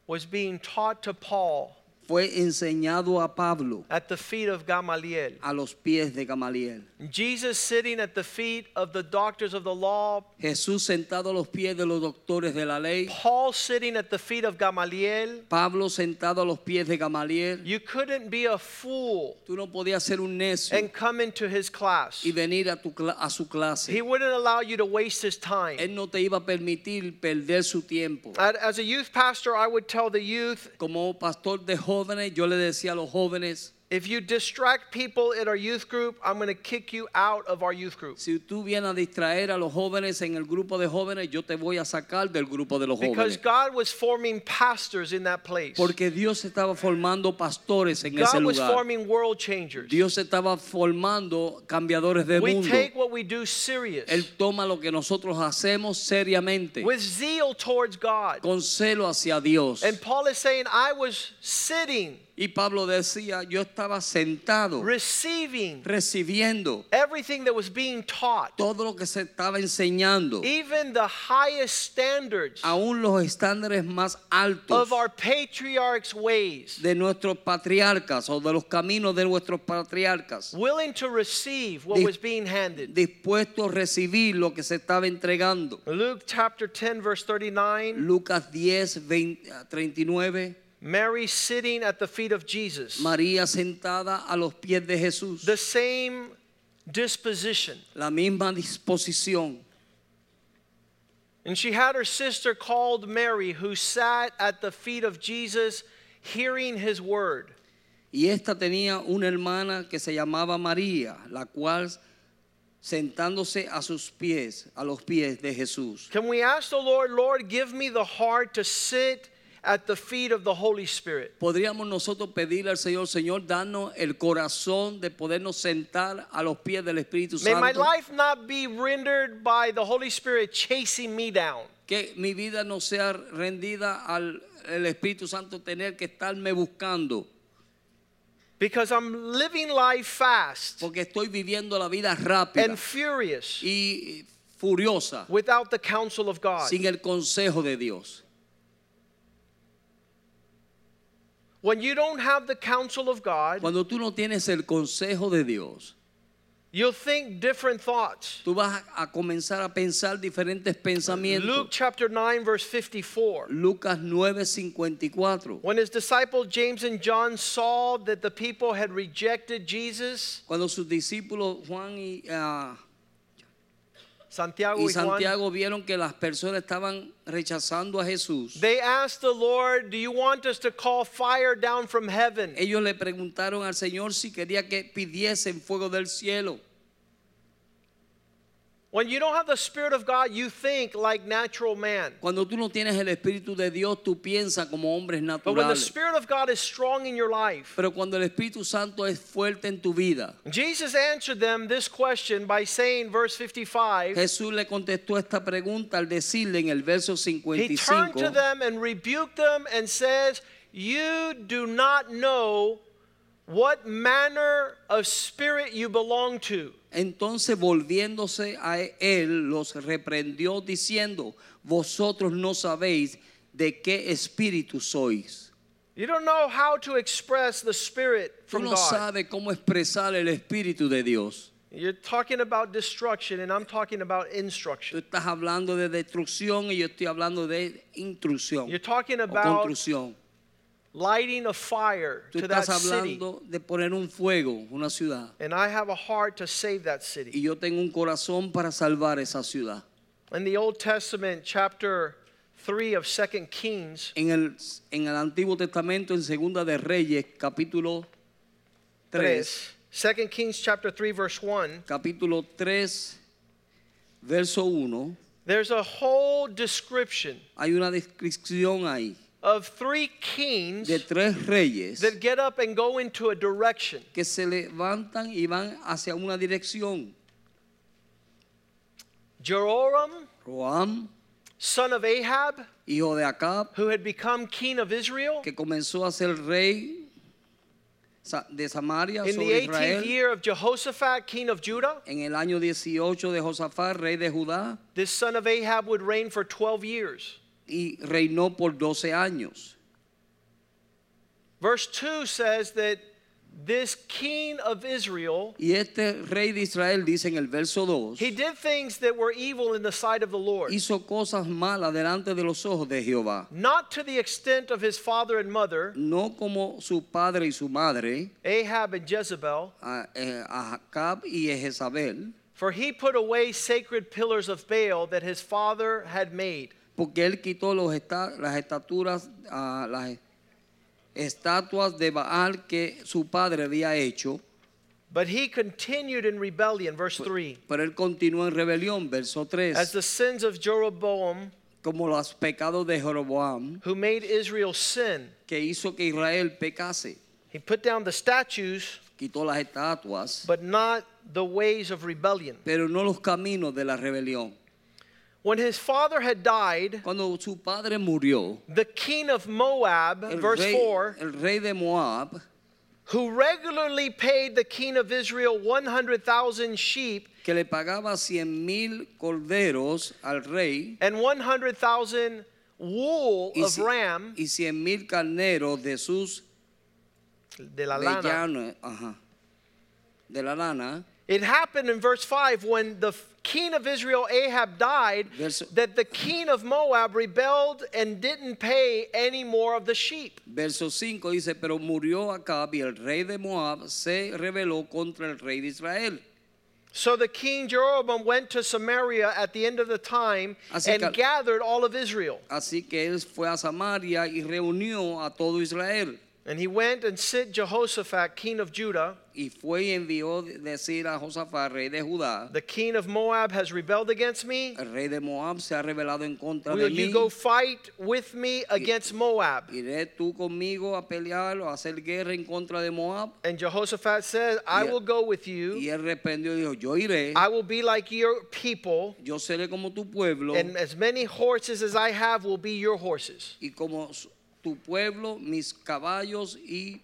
was being taught to Paul fue enseñado a Pablo at the feet of Gamaliel. a los pies de Gamaliel. Jesus sitting at the feet of the doctors of the law. Jesús sentado a los pies de los doctores de la ley. Paul sitting at the feet of Gamaliel. Pablo sentado a los pies de Gamaliel. You couldn't be a fool Tú no podías ser un necio and come into his class. y venir a, tu a su clase. He wouldn't allow you to waste his time. Él no te iba a permitir perder su tiempo. As a youth pastor, I would tell the youth Como pastor de jóvenes, yo le decía a los jóvenes, if you distract people at our youth group, I'm going to kick you out of our youth group. si tú vienes a distraer a los jóvenes en el grupo de jóvenes, yo te voy a sacar del grupo de los jóvenes. Because. God was forming pastors in that place. Porque Dios estaba formando pastores en ese lugar. God was forming world changers. Dios estaba formando cambiadores de We mundo. take what we do serious Él toma lo que nosotros hacemos seriamente, with zeal towards God. con celo hacia Dios. And Paul is saying, I was sitting, Y Pablo decía, yo estaba sentado, receiving recibiendo everything that was being taught, todo lo que se estaba enseñando, even the highest standards aún los estándares más altos of our patriarchs' ways, de nuestros patriarcas o de los caminos de nuestros patriarcas, willing to receive what Dis- was being handed. dispuestos a recibir lo que se estaba entregando. Luke chapter 10, verse 39, Lucas 10, 20, 39, Mary sitting at the feet of Jesus. María sentada a los pies de Jesús. The same disposition. la misma disposición. And she had her sister called Mary, who sat at the feet of Jesus, hearing his word. Y esta tenía una hermana que se llamaba María, la cual sentándose a sus pies, a los pies de Jesús. Can we ask the Lord, Lord, give me the heart to sit at the feet of the Holy Spirit? Podríamos nosotros pedirle al Señor, Señor, danos el corazón de podernos sentar a los pies del Espíritu Santo. May my life not be rendered by the Holy Spirit chasing me down. Que mi vida no sea rendida al el Espíritu Santo tener que estarme buscando. Because I'm living life fast Porque estoy viviendo la vida rápida and furious y furiosa without the counsel of God. sin el consejo de Dios. When you don't have the counsel of God, Cuando tú no tienes el consejo de Dios, you'll think different thoughts. tú vas a, comenzar a pensar diferentes pensamientos. Luke chapter 9, verse 54. Lucas 9:54. When his disciples James and John saw that the people had rejected Jesus, Cuando sus discípulos Juan y, ah, Santiago y y Juan, Santiago vieron que las personas estaban rechazando a Jesús, they asked the Lord, Do you want us to call fire down from heaven ellos le preguntaron al Señor si quería que pidiesen fuego del cielo. When you don't have the Spirit of God, you think like natural man. Cuando tú no tienes el Espíritu de Dios, tú piensas como hombres naturales. But when the. Spirit of God is strong in your life, Pero cuando el Espíritu Santo es fuerte en tu vida, Jesus answered them this question by saying, verse 55, Jesús le contestó esta pregunta al decirle en el verso He turned to them and rebuked them and says, You do not know what manner of spirit you belong to. entonces volviéndose a él, los reprendió diciendo, vosotros no sabéis de qué espíritu sois. You don't know how to express the Spirit Tú from no God. sabes cómo expresar el espíritu de Dios. You're talking about destruction, and I'm talking about Tú instruction. estás hablando de destrucción y yo estoy hablando de instrucción You're talking o about construcción. Lighting a fire Tú to that estás city. hablando de poner un fuego, una ciudad. And I have a heart to save that Y city. yo tengo un corazón para salvar esa ciudad. In the Old Testament, chapter 3 of 2 Kings, En el, en el Antiguo Testamento, en Segunda de Reyes, capítulo 3, 3, 2 Kings chapter 3, verse 1, capítulo 3, verso 1, there's a whole description hay una descripción ahí of three kings de tres reyes that get up and go into a direction. que se levantan y van hacia una dirección. Jehoram, Roam, son of Ahab, hijo de Acab, who had become king of Israel que comenzó a ser rey de Samaria in the 18th Israel. year of Jehoshaphat, king of Judah. En el año 18 de Josafat, rey de Judá, This son of Ahab would reign for 12 years. Y reinó por 12 años. Verse 2 says that this king of Israel, Y este rey de Israel dice en el verso 2, he did things that were evil in the sight of the Lord. hizo cosas malas delante de los ojos de Jehová, Not to the extent of his father and mother, no como su padre y su madre, Ahab and Jezebel, a, eh, y Jezabel, for he put away sacred pillars of Baal that his father had made. Porque él quitó los esta- las estaturas, ah, las estatuas de Baal que su padre había hecho, But he continued in rebellion, verse 3. pero él continuó en rebelión, verso As 3, the sins of Jeroboam, como los pecados de Jeroboam, who made Israel sin, que hizo que Israel pecase, he put down the statues, quitó las estatuas, but not the ways of rebellion. pero no los caminos de la rebelión. When his father had died, Cuando su padre murió, the king of Moab, el verse rey, 4, el rey de Moab, who regularly paid the king of Israel 100,000 sheep que le pagaba cien mil corderos al rey and 100,000 wool y, of ram y cien mil carneros de sus de la lana. vellanos, ajá, de la lana, It happened in verse 5 when the king of Israel, Ahab, died, Verso- that the king of Moab rebelled and didn't pay any more of the sheep. Verso 5 dice, pero murió Acab y el rey de Moab se rebeló contra el rey de Israel. So the king Jeroboam went to Samaria at the end of the time Así and que- gathered all of Israel. Así que él fue a Samaria y reunió a todo Israel. And he went and sent Jehoshaphat, king of Judah. Y fue y envió decir a Josafat, rey de Judá, The king of Moab has rebelled against me. el rey de Moab se ha rebelado en contra de mí. Will you go fight with me against Moab? ¿Iré tú conmigo a pelear o a hacer guerra en contra de Moab? And Jehoshaphat said, I will go with Y you. él respondió y dijo, yo iré, I will be like your people, yo seré como tu pueblo and as many horses as I have will be your horses. y como tu pueblo, mis caballos y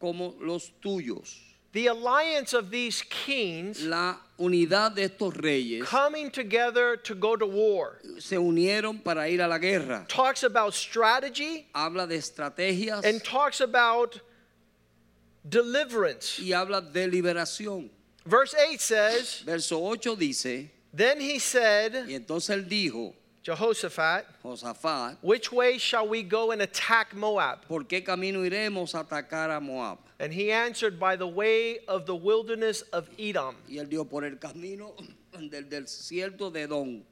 como los tuyos. The alliance of these kings La unidad de estos reyes coming together to go to war se unieron para ir a la guerra. talks about strategy Habla de estrategias and talks about deliverance. y habla de liberación. Verse 8 says, Verso 8 dice, Then he said, y entonces él dijo, Jehoshaphat, Josafat, which way shall we go and attack Moab? ¿por qué camino iremos a atacar a Moab? And he answered, By the way of the wilderness of Edom. Y él dijo, por el camino del desierto de Edom.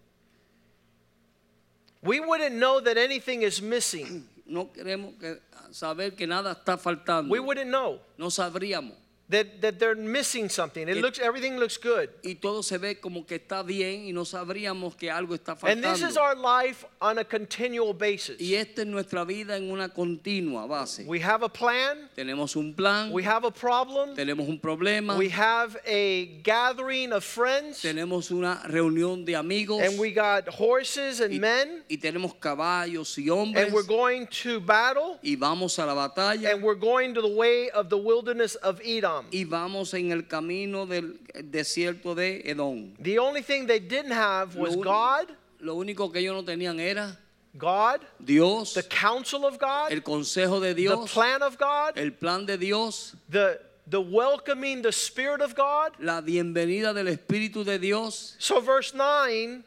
We wouldn't know that anything is missing. No queremos que- saber que nada está faltando. We wouldn't know. No sabríamos. That, that they're missing something. It It- looks everything looks good. y todo se ve como que está bien y no sabríamos que algo está faltando. And this is our life on a continual basis. Y esta es nuestra vida en una continua base. We have a plan, Tenemos un plan, we have a problem, tenemos un problema, we have a gathering of friends, tenemos una reunión de amigos and we got horses and y, men, y tenemos caballos y hombres and we're going to battle, y vamos a la batalla and we're going to the way of the wilderness of Edom. Y vamos en el camino del desierto de Edom. The only thing they didn't have was Lo God, Lo único que ellos no tenían era God, Dios, the counsel of God, el consejo de Dios, the plan of God, el plan de Dios, the the welcoming the spirit of God. la bienvenida del Espíritu de Dios. So verse 9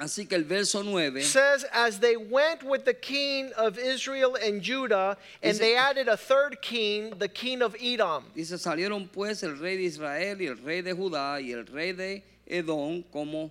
Así que el verso 9 says as they went with the king of Israel and Judah and Dice- they added a third king, the king of Edom. dice, salieron pues el rey de Israel y el rey de Judá y el rey de Edom como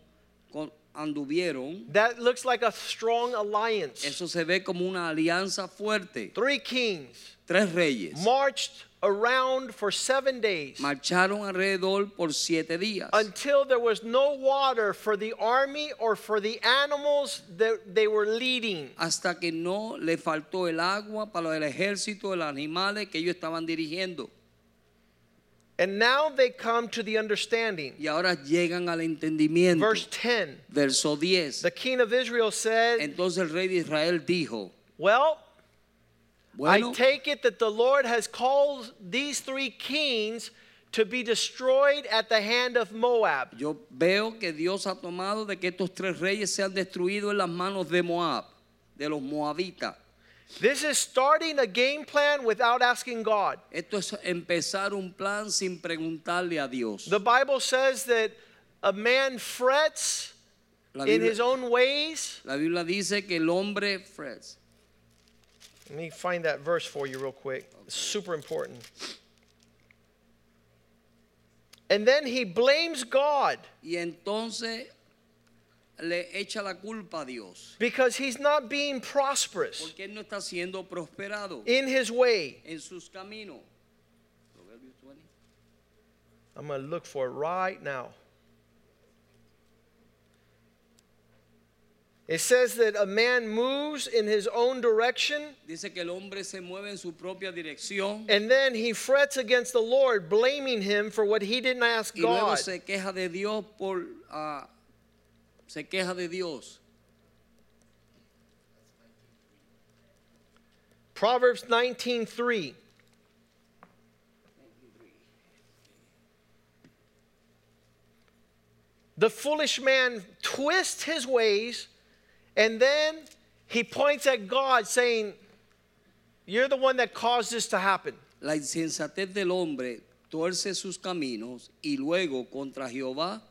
anduvieron. That looks like a strong alliance. Eso se ve como una alianza fuerte. Three kings Tres reyes marched around for 7 days marcharon alrededor por siete días until there was no water for the army or for the animals that they were leading. hasta que no le faltó el agua para el ejército de los animales que ellos estaban dirigiendo. And now they come to the understanding. Y ahora llegan al entendimiento. Verse 10 Verso 10. The king of Israel said, Entonces el rey de Israel dijo, Well, bueno, I take it that the Lord has called these three kings to be destroyed at the hand of Moab. yo veo que Dios ha tomado de que estos tres reyes sean destruidos en las manos de Moab, de los moabitas. This is starting a game plan without asking God. Esto es empezar un plan sin preguntarle a Dios. The Bible says that a man frets La in his own ways. la Biblia dice que el hombre frets. Let me find that verse for you real quick. It's super important. And then he blames God y entonces le echa la culpa a Dios because he's not being prosperous porque él no está siendo prosperado in his way. en sus caminos. I'm going to look for it right now. It says that a man moves in his own direction Dice que el hombre se mueve en su propia dirección and then he frets against the Lord, blaming him for what he didn't ask y luego God. se queja de Dios por ah, se queja de Dios. Proverbs 19:3 The foolish man twists his ways and then he points at God saying, You're the one that caused this to happen. La insensatez del hombre tuerce sus caminos y luego contra Jehová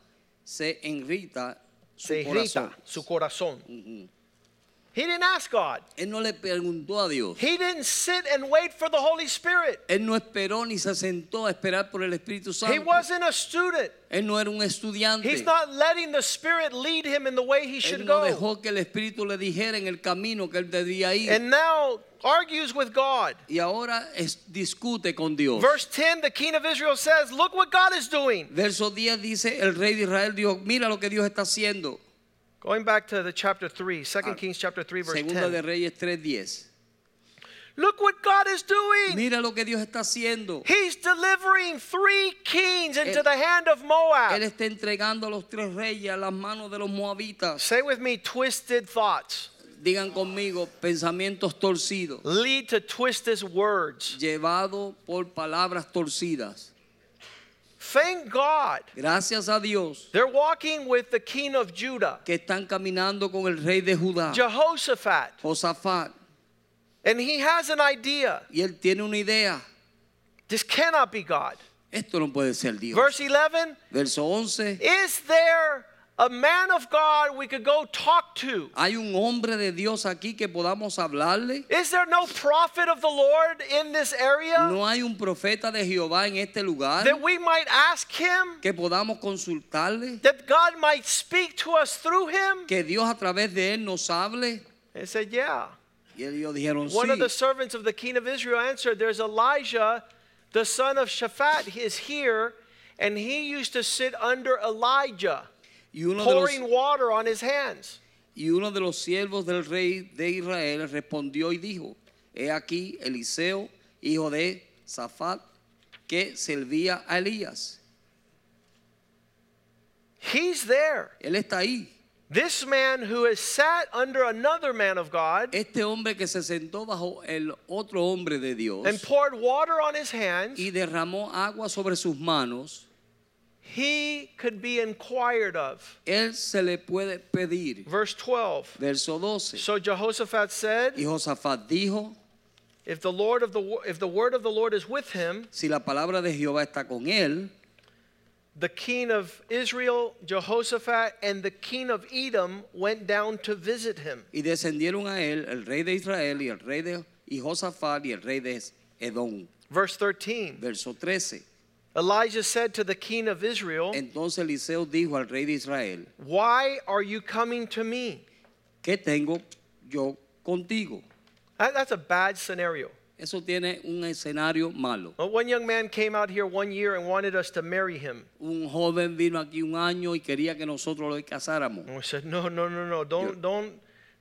se enrita su Se corazón. su corazón. He didn't ask God. Él no le preguntó a Dios. He didn't sit and wait for the Holy Spirit. Él no esperó ni se sentó a esperar por el Espíritu Santo. He wasn't a student. Él no era un estudiante. He's not letting the Spirit lead him in the way he Él should no go. dejó que el Espíritu le dijera en el camino que él debía ir. And now argues with God. y ahora es- discute con Dios. Verse 10, the king of Israel says, Look what God is doing. Verso 10 dice, el rey de Israel dijo, mira lo que Dios está haciendo. Going back to the chapter 3, 2 Ah, Kings chapter 3, verse Segunda de 10. Reyes 3.10. Look what God is doing. Mira lo que Dios está haciendo. He's delivering three kings into Él- the hand of Moab. Él está entregando a los tres reyes a las manos de los moabitas. Say with me, twisted thoughts Digan conmigo, pensamientos torcidos, lead to twisted words. llevado por palabras torcidas. Thank God. Gracias a Dios They're walking with the king of Judah, que están caminando con el rey de Judá, Jehoshaphat, Josafat, and he has an idea. y él tiene una idea. This cannot be God. Esto no puede ser Dios. Verse 11 Verso 11. Is there a man of God we could go talk to? Hay un hombre de Dios aquí que podamos hablarle. Is there no prophet of the Lord in this area No hay un profeta de Jehová en este lugar that we might ask him, que podamos consultarle, that God might speak to us through him? que Dios a través de él nos hable. They said, Yeah. Y ellos dijeron One of the servants of the king of Israel answered, There's Elijah the son of Shaphat, is here, and he used to sit under Elijah, Y uno, de los, pouring water on his hands. y uno de los siervos del rey de Israel respondió y dijo, he aquí Eliseo, hijo de Zafat, que servía a Elías. He's there. Él está ahí. This man who has sat under another man of God Este hombre que se sentó bajo el otro hombre de Dios and poured water on his hands, y derramó agua sobre sus manos, he could be inquired of. él se le puede pedir. Verse 12. Verso 12. So Jehoshaphat said, Y Josafat dijo, if the Lord of the if the word of the Lord is with him, si la palabra de Jehová está con él, the king of Israel, Jehoshaphat, and the king of Edom went down to visit him. y descendieron a él el rey de Israel y el rey de y Josafat y el rey de Edom. Verse 13. Verso 13. Elijah said to the king of Israel, Entonces Eliseo dijo al rey de Israel, Why are you coming to me? ¿qué tengo yo contigo? That- That's a bad scenario. Eso tiene un escenario malo. Well, One young man came out here one year and wanted us to marry him. Un joven vino aquí un año y quería que nosotros lo casáramos. And we said, No, no, no, no. Don't, don't,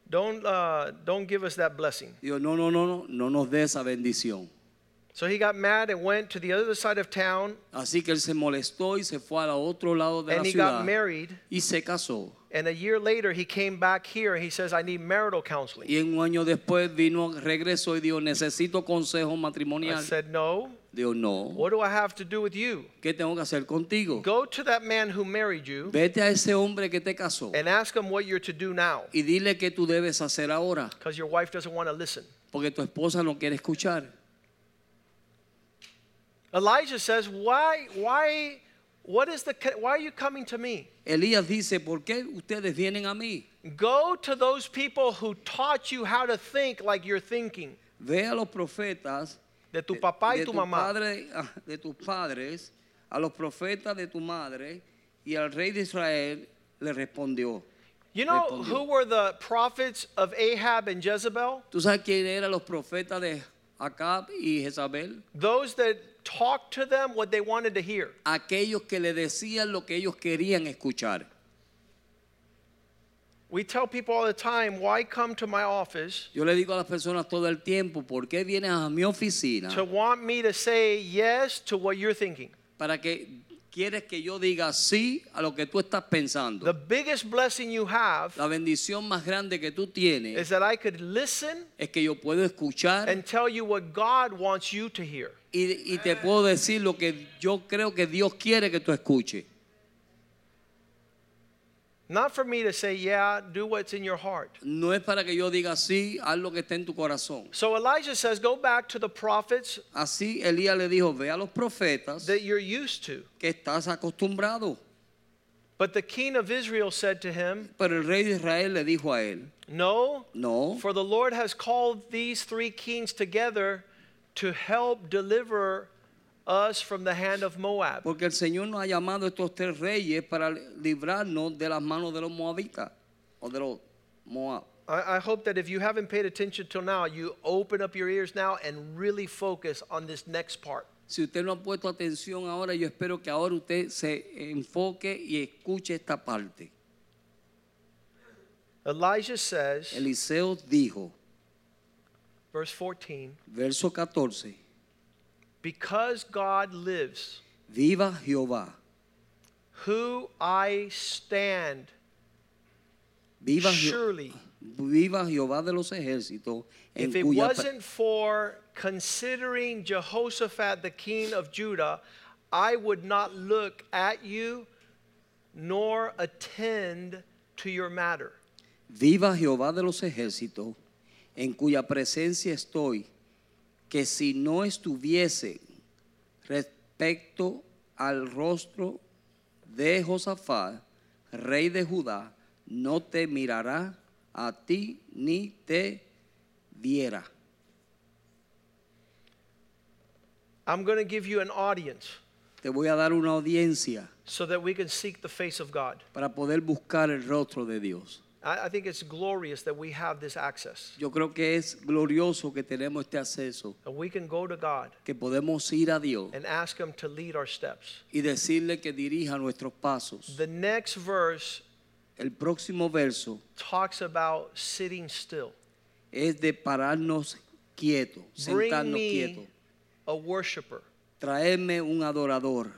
don't, uh, don't give us that blessing. Dijo, no, no, no, no, no nos dé esa bendición. So he got mad and went to the other side of town Así que él se molestó y se fue al otro lado de la and he got married. y se casó. And a year later, he came back here and he says, I need marital counseling. Y un año después vino, regresó y dijo, necesito consejo I said, No. Dijo, no, What do I have to do with you? ¿qué tengo que hacer contigo? Go to that man who married you Vete a ese hombre que te casó and ask him what you're to do now y dile qué tú debes hacer ahora, because your wife doesn't want to listen. porque tu esposa no quiere escuchar. Elijah says, Why, why, what is the, why are you coming to me? Elías dice, ¿por qué ustedes vienen a mí? Go to those people who taught you how to think like you're thinking. Ve a los profetas De tu papá y tu tu mamá. padre, ah, de tus padres, a los profetas de tu madre, y al rey de Israel le respondió. You know Respondió. who were the prophets of Ahab and Jezebel? ¿Tú sabes quién eran los profetas de Acab y Jezabel? Those that talked to them what they wanted to hear. Aquellos que le decían lo que ellos querían escuchar. We tell people all the time, why come to my office Yo le digo a las personas todo el tiempo, ¿por qué vienes a mi oficina? to want me to say yes to what you're thinking? Para que quieres que yo diga sí a lo que tú estás pensando. The biggest blessing you have La bendición más grande que tú tienes is that I could listen es que yo puedo escuchar and tell you what God wants you to hear. Y, y te puedo decir lo que yo creo que Dios quiere que tú escuches. Not for me to say, yeah, do what's in your heart. No es para que yo diga sí, haz lo que está en tu corazón. So Elijah says, go back to the prophets Así Elías le dijo, ve a los profetas that you're used to. que estás acostumbrado. But the king of Israel said to him, Pero el rey de Israel le dijo a él, No, no, for the Lord has called these three kings together to help deliver us from the hand of Moab. porque el Señor nos ha llamado a estos tres reyes para librarnos de las manos de los moabitas o de los moab. I, I hope that if you haven't paid attention till now, you open up your ears now and really focus on this next part. Si usted no ha puesto atención ahora, yo espero que ahora usted se enfoque y escuche esta parte. Elijah says, Eliseo dijo, verse 14, verso 14, because God lives, viva Jehová, who I stand, viva, surely. viva Jehová de los ejércitos, If it wasn't for considering Jehoshaphat, the king of Judah, I would not look at you nor attend to your matter. viva Jehová de los ejércitos, en cuya presencia estoy, que si no estuviese respecto al rostro de Josafat, rey de Judá, no te mirará a ti ni te viera. I'm going to give you an audience Te voy a dar una audiencia so that we can seek the face of God. para poder buscar el rostro de Dios. I, I think it's glorious that we have this access. Yo creo que es glorioso que tenemos este acceso, And we can go to God que podemos ir a Dios and ask Him to lead our steps. y decirle que dirija nuestros pasos. The next verse El próximo verso talks about sitting still. es de pararnos quietos, Bring sentarnos me a worshiper. traerme un adorador.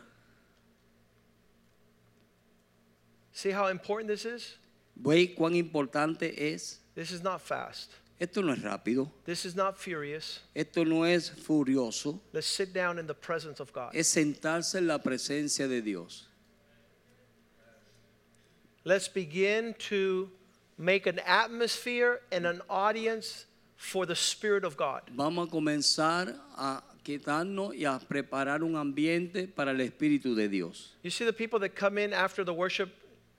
See how important this is? ¿Veis cuán importante es? This is not fast. Esto no es rápido, This is not furious. esto no es furioso, Let's sit down in the presence of God. es sentarse en la presencia de Dios. Let's begin to make an atmosphere and an audience for the Spirit of God. Vamos a comenzar a quitarnos y a preparar un ambiente para el Espíritu de Dios. You see the people that come in after the worship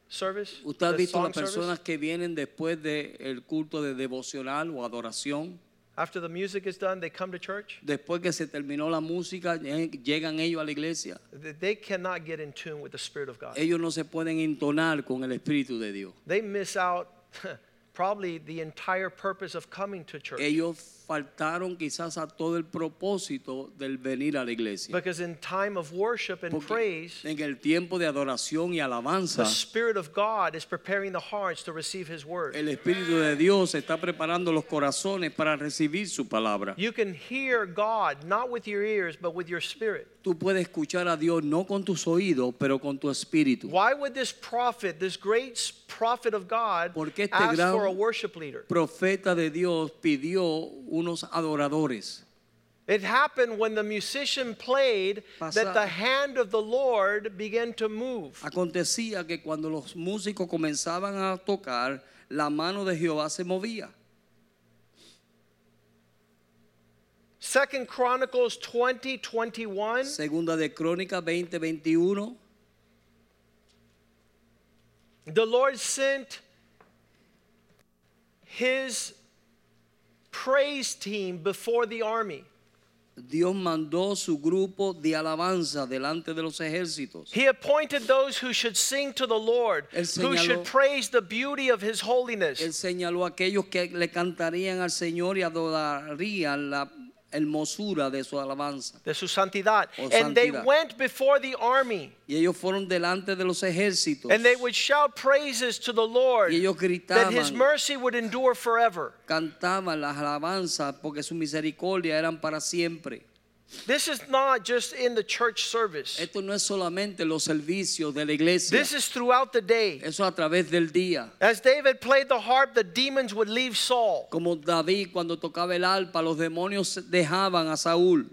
service? ¿Usted ha visto las service? que vienen después del culto de devocional o adoración? After the music is done, they come to church. Después que se terminó la música, llegan ellos a la iglesia. They cannot get in tune with the Spirit of God. Ellos no se pueden entonar con el Espíritu de Dios. They miss out probably the entire purpose of coming to church. Ellos faltaron quizás a todo el propósito del venir a la iglesia. Because in time of worship and Porque praise, en el tiempo de adoración y alabanza, the Spirit of God is preparing the hearts to receive His word. el Espíritu de Dios está preparando los corazones para recibir su palabra. You can hear God not with your ears, but with your spirit. Tú puedes escuchar a Dios no con tus oídos, pero con tu espíritu. Why would this prophet, this great prophet of God, ¿Por qué este ask for a worship leader? Profeta de Dios pidió unos adoradores. It happened when the musician played Pasa- that the hand of the Lord began to move. Acontecía que cuando los músicos comenzaban a tocar, la mano de Jehová se movía. Second Chronicles 20, 21. Segunda de Crónica 20, 21. The Lord sent his praise team before the army. Dios mandó su grupo de alabanza delante de los ejércitos. He appointed those who should sing to the Lord, Él who should praise the beauty of his holiness. Él señaló aquellos que le cantarían al Señor y adorarían la hermosura de su alabanza. de su santidad. O and they went before the army, Y ellos fueron delante de los ejércitos. and they would shout praises to the Lord Y ellos that his gritaban. mercy would endure forever. Cantaban las alabanzas porque su misericordia eran para siempre. This is not just in the church service. Esto no es solamente los servicios de la iglesia. This is throughout the day. Eso a través del día. As David played the harp, the demons would leave Saul. Como David cuando tocaba el arpa, los demonios dejaban a Saúl.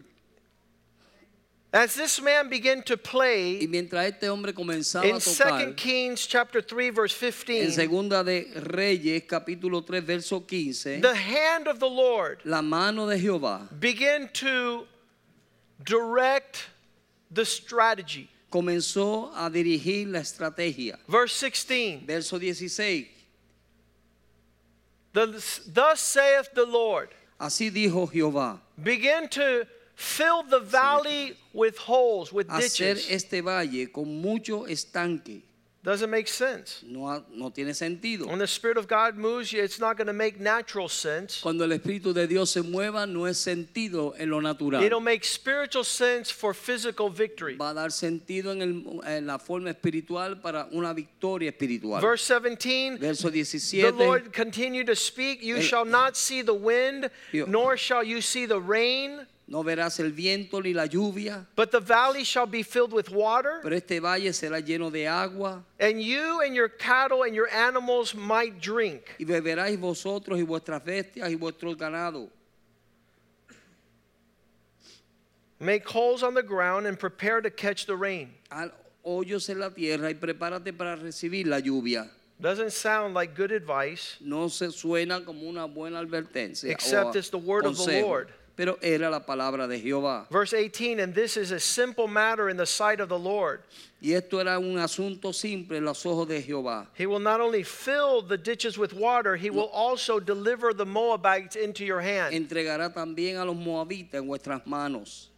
As this man began to play Y mientras este hombre comenzaba in a 2 tocar, Kings chapter 3 verse 15 en segunda de Reyes, capítulo 3, verso 15, the hand of the Lord la mano de Jehová began to direct the strategy. comenzó a dirigir la estrategia. Verse 16. Verso 16. The, thus saith the Lord, Así dijo Jehová, begin to fill the valley with holes, with ditches. hacer este valle con mucho estanque. Doesn't make sense. No, no tiene sentido. When the Spirit of God moves you, it's not going to make natural sense. Cuando el Espíritu de Dios se mueva, no es sentido en lo natural. It'll make spiritual sense for physical victory. Va a dar sentido en, el- en la forma espiritual para una victoria espiritual. Verse 17 Verso The Lord continued to speak, You El- shall not see the wind, Yo- nor shall you see the rain, No verás el viento ni la lluvia, but the valley shall be filled with water, pero este valle será lleno de agua and you and your cattle and your animals might drink. y beberáis vosotros y vuestras bestias y vuestros ganados. Make holes on the ground and prepare to catch the rain. Haz hoyos en la tierra y prepárate para recibir la lluvia. Doesn't sound like good advice, No se suena como una buena advertencia. Except it's the word of the Lord. Pero era la palabra de Jehová. verse 18, and this is a simple matter in the sight of the Lord. Y esto era un asunto simple en los ojos de Jehová. He will not only fill the ditches with water, he will also deliver the Moabites into your hand. Entregará también a los moabitas en vuestras manos.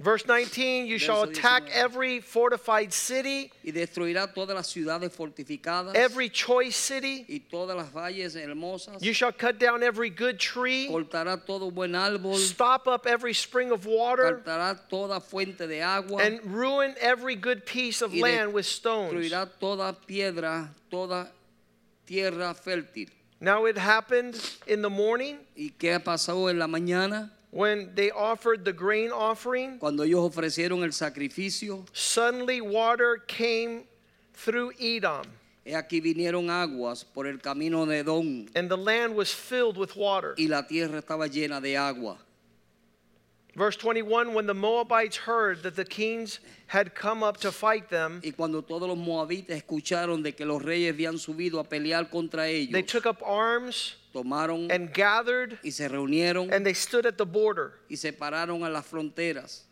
Verse 19, you shall attack every fortified city, y destruirá todas las ciudades fortificadas every choice city. y todas las valles hermosas. You shall cut down every good tree, cortará todo buen árbol, stop up every spring of water, cortará toda fuente de agua and ruin every good piece of y land with stones. destruirá toda piedra, toda tierra fértil. Now it happened in the morning ¿Y qué pasó en la mañana? When they offered the grain offering, Cuando ellos ofrecieron el sacrificio, suddenly water came through Edom, he aquí vinieron aguas por el camino de Edom and the land was filled with water. y la tierra estaba llena de agua. Verse 21 When the Moabites heard that the kings had come up to fight them, Y cuando todos los moabitas escucharon de que los reyes habían subido a pelear contra ellos, they took up arms tomaron and gathered, y se reunieron and they stood at the border. y se pararon a las fronteras.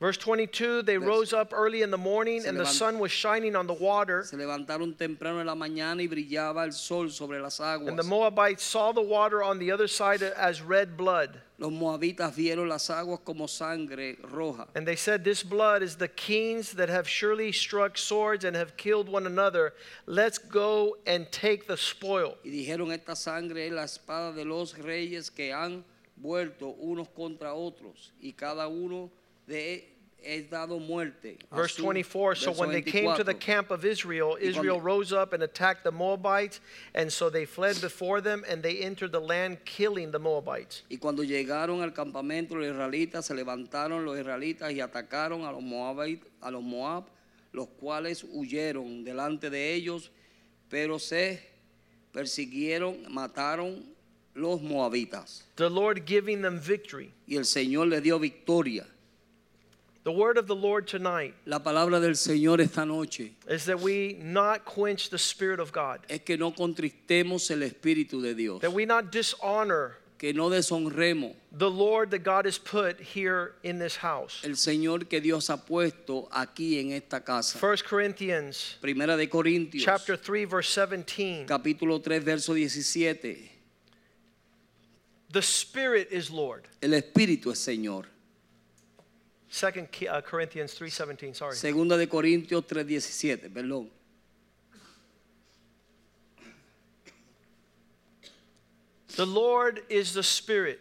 Verse 22 They rose up early in the morning, Se and the sun was shining on the water. Se levantaron temprano en la mañana y brillaba el sol sobre las aguas. And the Moabites saw the water on the other side as red blood. Los moabitas vieron las aguas como sangre roja. And they said, This blood is the kings that have surely struck swords and have killed one another. Let's go and take the spoil. Y dijeron, esta sangre es la espada de los reyes que han vuelto unos contra otros. Y cada uno de es dado muerte. a Verse 24 So when they came to the camp of Israel, Israel rose up and attacked the Moabites. And so they fled before them and they entered the land, killing the Moabites. Y cuando llegaron al campamento los israelitas, se levantaron los israelitas y atacaron a los Moabit, a los Moab, los cuales huyeron delante de ellos, pero se persiguieron, mataron los moabitas. The Lord giving them victory. Y el Señor le dio victoria. The word of the Lord tonight La palabra del Señor esta noche is that we not quench the Spirit of God, es que no contristemos el Espíritu de Dios, that we not dishonor que no deshonremos the Lord that God has put here in this house. el Señor que Dios ha puesto aquí en esta casa. 1 Corinthians Primera de Corintios, chapter 3 verse 17. capítulo 3, verso 17. The Spirit is Lord. El Espíritu es Señor. 2 uh, Corinthians 3:17, sorry. Segunda de Corintios 3:17, perdón. The Lord is the Spirit,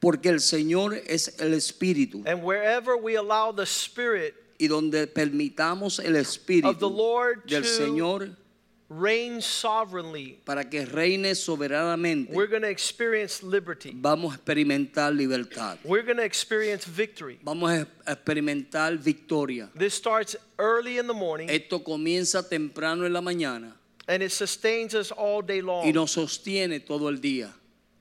Porque el Señor es el Espíritu. and wherever we allow the Spirit Y donde permitamos el Espíritu of the Lord del to Señor reign sovereignly, para que reine soberanamente, we're going to experience liberty. vamos a experimentar libertad. We're going to experience victory. Vamos a experimentar victoria. This starts early in the morning Esto comienza temprano en la mañana and it sustains us all day long. y nos sostiene todo el día.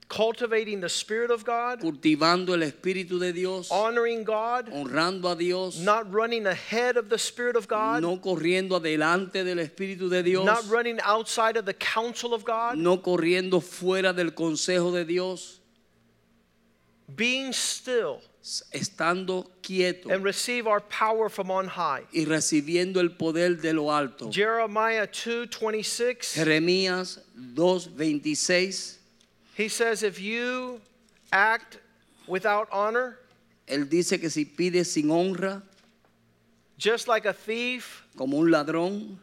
Cultivating the Spirit of God, Cultivando el Espíritu de Dios, honoring God, honrando a Dios, not running ahead of the Spirit of God, no corriendo adelante del Espíritu de Dios, not running outside of the counsel of God, no corriendo fuera del consejo de Dios, being still estando quieto and receive our power from on high. y recibiendo el poder de lo alto. Jeremiah 2:26 Jeremías 2:26, he says if you act without honor él dice que si pide sin honra, just like a thief como un ladrón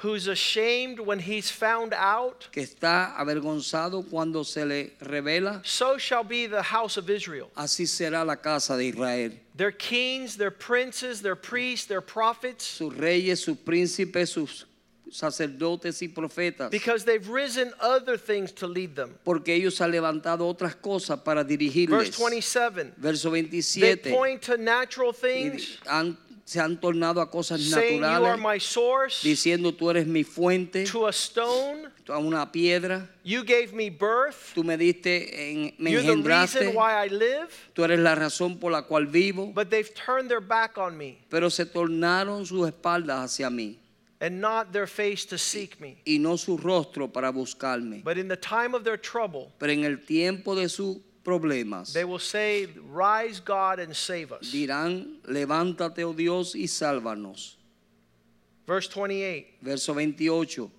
who's ashamed when he's found out que está avergonzado cuando se le revela, so shall be the house of Israel así será la casa de Israel. their kings their princes their priests their prophets Sus reyes, sus príncipes, sus sacerdotes y profetas. because they've risen other things to lead them. Porque ellos han levantado otras cosas para verse dirigirles. 27 Verso they 27. point to natural things. han- se han tornado a cosas saying you are naturales, my source. diciendo tú eres mi fuente, to a stone. A una piedra, you gave me birth. Tú me diste, en- me you're the engendraste, reason why I live. Tú eres la razón por la cual vivo, but they've turned their back on me. Pero se tornaron sus espaldas hacia mí and not their face to seek me y no su rostro para buscarme. but in the time of their trouble Pero en el tiempo de sus problemas they will say rise God and save us dirán, levántate, oh Dios, y sálvanos. verse 28 Verso 28.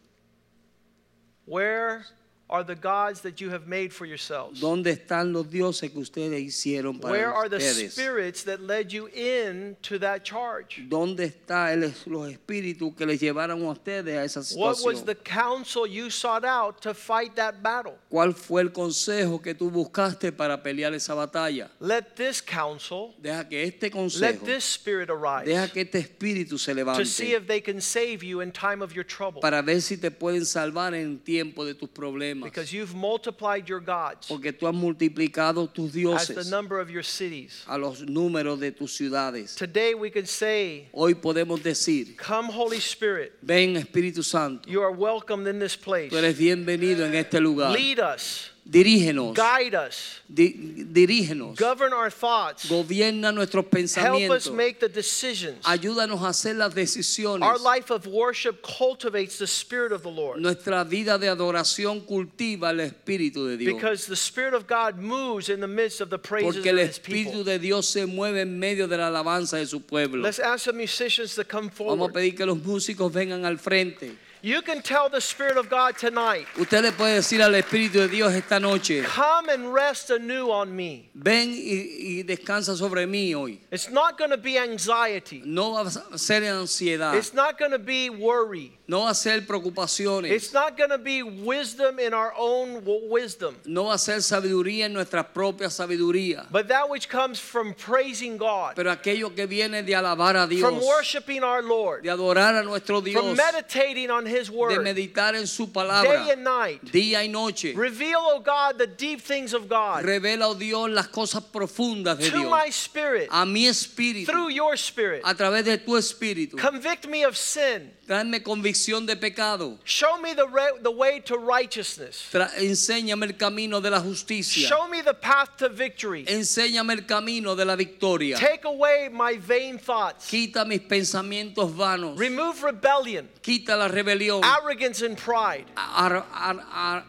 where are the gods that you have made for yourselves? ¿Dónde están los dioses que ustedes hicieron para Where are the ustedes? spirits that led you in to that charge? ¿Dónde están los espíritus que les llevaron a ustedes a esa What was the counsel you sought out to fight that battle? ¿Cuál fue el consejo que tú buscaste para pelear esa batalla? Let this counsel, Deja que este let consejo, this spirit arise deja que este espíritu se to see levante if they can save you in time of your trouble. para ver si te pueden salvar en tiempo de tus problemas. Because you've multiplied your gods Porque tú has multiplicado tus as the dioses number of your cities. a los números de tus ciudades. Today we can say, Hoy podemos decir, Come, Holy Spirit, ven Espíritu Santo, you are welcomed in this place. tú eres bienvenido en este lugar. Lead us, Dirígenos, guide us, di- dirígenos, govern our thoughts, gobierna nuestros help us pensamientos, make the decisions. ayúdanos a hacer las decisiones. Our life of worship cultivates the Spirit of the Lord. Nuestra vida de adoración cultiva el Espíritu de Dios. Because the Spirit of God moves in the midst of the praises Porque of el His people. Espíritu de Dios se mueve en medio de la alabanza de su pueblo. Let's ask the musicians to come Vamos a forward. pedir que los músicos vengan al frente. You can tell the Spirit of God tonight, Usted le puede decir al Espíritu de Dios esta noche, come and rest anew on me. ven y, y descansa sobre mí hoy. It's not going to be anxiety. No va a ser ansiedad, It's not going to be worry. No va a ser preocupaciones, It's not going to be wisdom in our own wisdom. no va a ser sabiduría en nuestra propia sabiduría, But that which comes from praising God, pero aquello que viene de alabar a Dios, from worshiping our Lord, de adorar a nuestro from meditating on His word. de meditar en su day and night. día y noche. Reveal, O God, the deep things of God Revela, oh Dios, las cosas profundas de to Dios my spirit a mi espíritu, through your spirit. a través de tu espíritu. Convict me of sin. Tráeme convicción de pecado. Show me the, the way to righteousness. Enséñame el camino de la justicia. Show me the path to victory. Enséñame el camino de la victoria. Take away my vain thoughts. Quita mis pensamientos vanos. Remove rebellion, Quita la rebelión, arrogance, and pride. ar- ar- ar-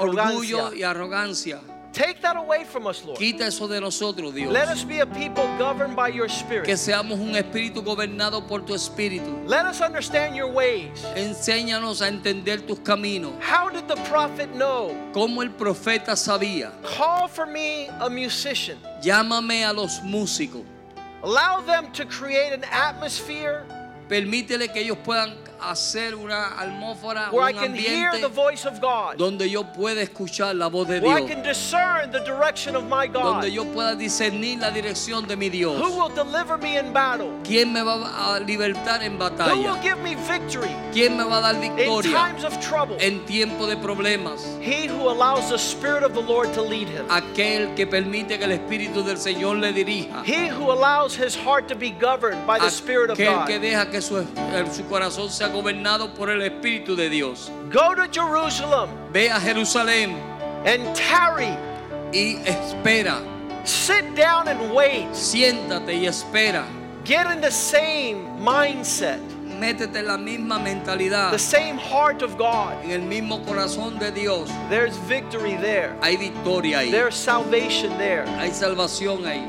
orgullo y arrogancia. Take that away from us, Lord. Quita eso de nosotros, Dios. Let us be a people governed by your Que spirit. seamos un espíritu gobernado por tu espíritu. Let us understand your ways. Enséñanos a entender tus caminos. How did the prophet know? Como el profeta sabía. Call for me a musician. Llámame a los músicos. Allow them to create an atmosphere Permítele que ellos puedan hacer una atmósfera, where I un can hear the ambiente voice of God, donde yo pueda escuchar la voz de where I Dios. can discern the direction of my God. Donde yo pueda discernir la dirección de mi Dios. Who will deliver me in battle? ¿Quién me va a libertar en Who will batalla? give me victory ¿Quién me va a dar in victoria times of trouble? en tiempo de problemas? He who allows the Spirit of the Lord to lead him. Aquel que permite que el Espíritu del Señor le dirija. He who allows his heart to be governed by the Spirit of Aquel que God. deja que su, eh, su corazón sea gobernado por el Espíritu de Dios. Go to Jerusalem Ve a Jerusalén and tarry. y espera. Sit down and wait. Siéntate y espera. Get in the same mindset, Métete en la misma mentalidad, the same heart of God. en el mismo corazón de Dios. There's victory there. Hay victoria ahí. There's salvation there. Hay salvación ahí.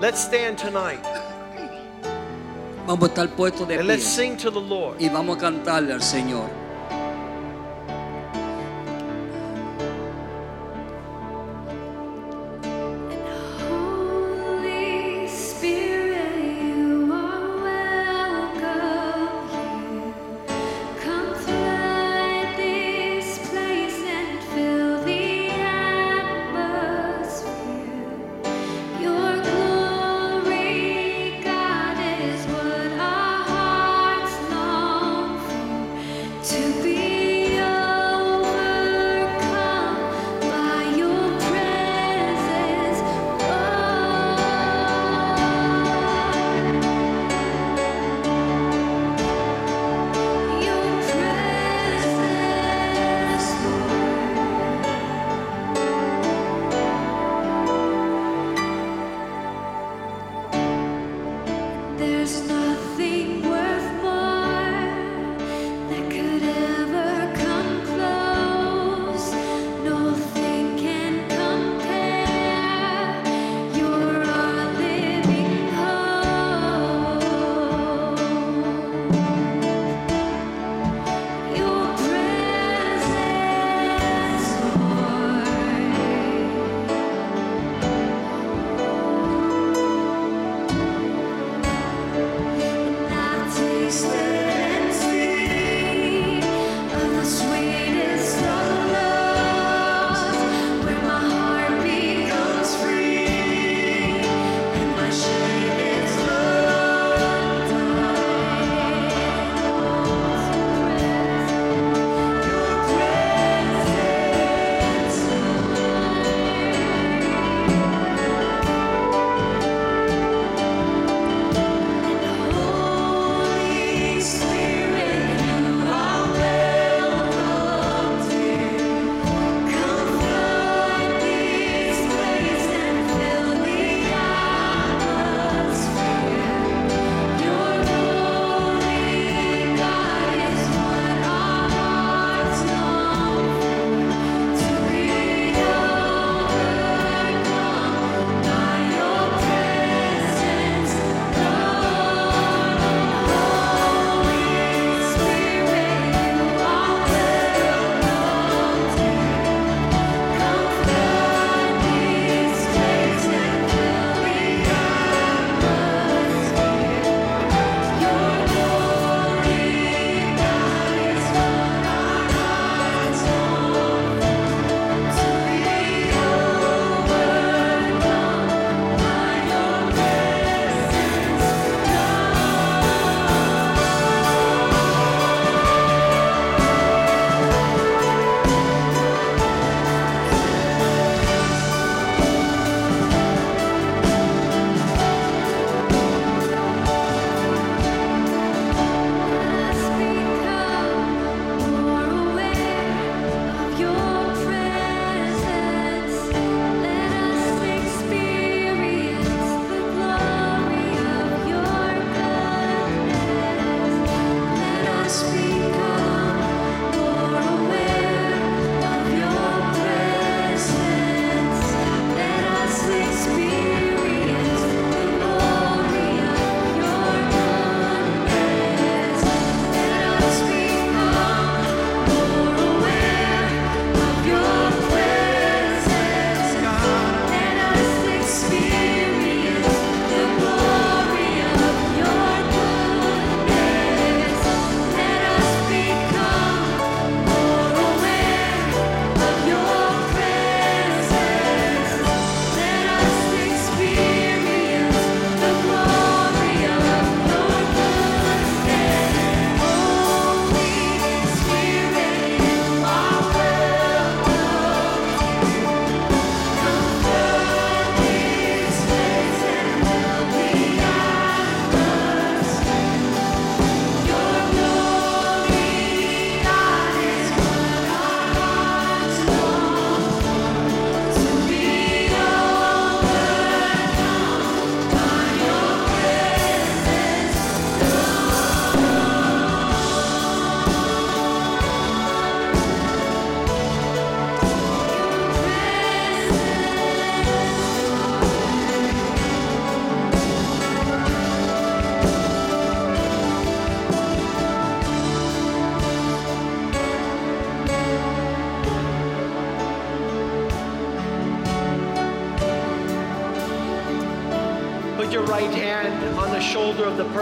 Let's stand tonight Vamos a estar puestos de and let's pie sing to the Lord. y vamos a cantarle al Señor.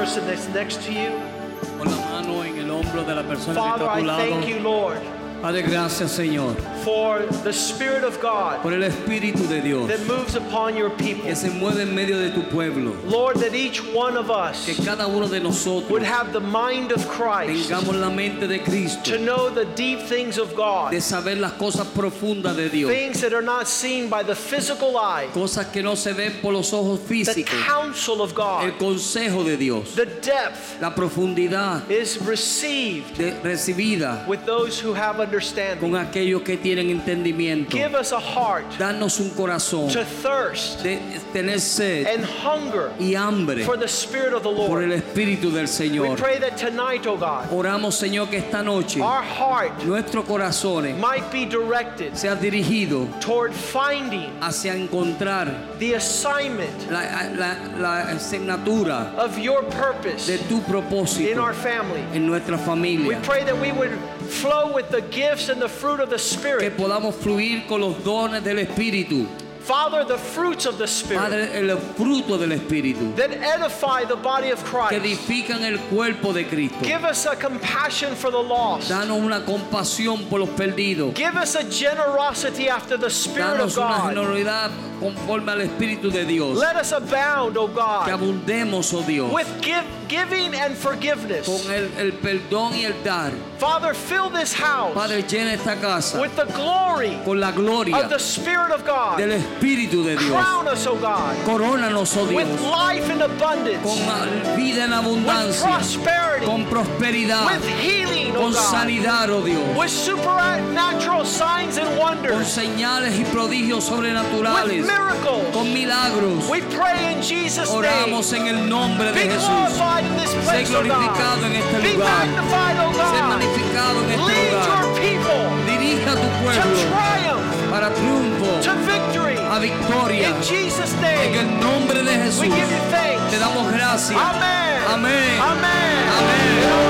Person that's next to you. Con la mano en el hombro de la persona Father, que está a tu I thank you. Lord, Padre, gracias, Señor, for the Spirit of God por el Espíritu de Dios that moves upon your people. que se mueve en medio de tu pueblo. Lord, that each one of us Que cada uno de nosotros would have the mind of Christ tengamos la mente de Cristo, to know the deep things of God, de saber las cosas profundas de Dios, things that are not seen by the physical eye, cosas que no se ven por los ojos the físicos, counsel of God, el consejo de Dios, the depth la profundidad is received de- recibida with those who have understanding. con aquellos que tienen entendimiento. Give us a heart Danos un corazón to thirst de tener sed and hunger y hambre for the Spirit of the por el Lord. Espíritu del We Señor. pray that tonight, oh God, Oramos, Señor, que esta noche our heart nuestros corazones might be directed sea dirigido toward finding hacia encontrar the assignment la, la, la asignatura of your purpose de tu in propósito our family. en nuestra We familia. pray that we would flow with the gifts and the fruit of the Spirit. Que podamos fluir con los dones del Espíritu. Father, the fruits of the Spirit Padre, el fruto del Espíritu. that edify the body of Que Christ. edifican el cuerpo de Cristo. Give us a compassion for the lost. Danos una compasión por los perdidos. Give us a generosity after the Spirit of Danos una God. generosidad conforme al Espíritu de Dios. Let us abound, O Que God, abundemos, oh Dios, with give, giving and forgiveness. con el, el perdón y el dar. Father, fill this house Padre, llena esta casa with the glory con la gloria of the Spirit of God. del Espíritu de Dios. Crown us, O God, Corónanos, oh Dios, with life and abundance, con vida en with abundancia, prosperity, con prosperidad, with healing, con God, sanidad, oh Dios, with supernatural signs and con wonders, señales y prodigios with sobrenaturales, miracles. con milagros. We pray in Jesus' name. Oramos en el nombre Be de Jesús. glorified in this Sé place, O glorificado en God. este Be lugar. magnified, O Sé God. Magnificado en este lugar. your people Dirige tu to pueblo triumph, para triunfo, to victory. a victoria. In Jesus' En name, el nombre de Jesús we give you te thanks. damos gracias. Amén. Amén. Amén.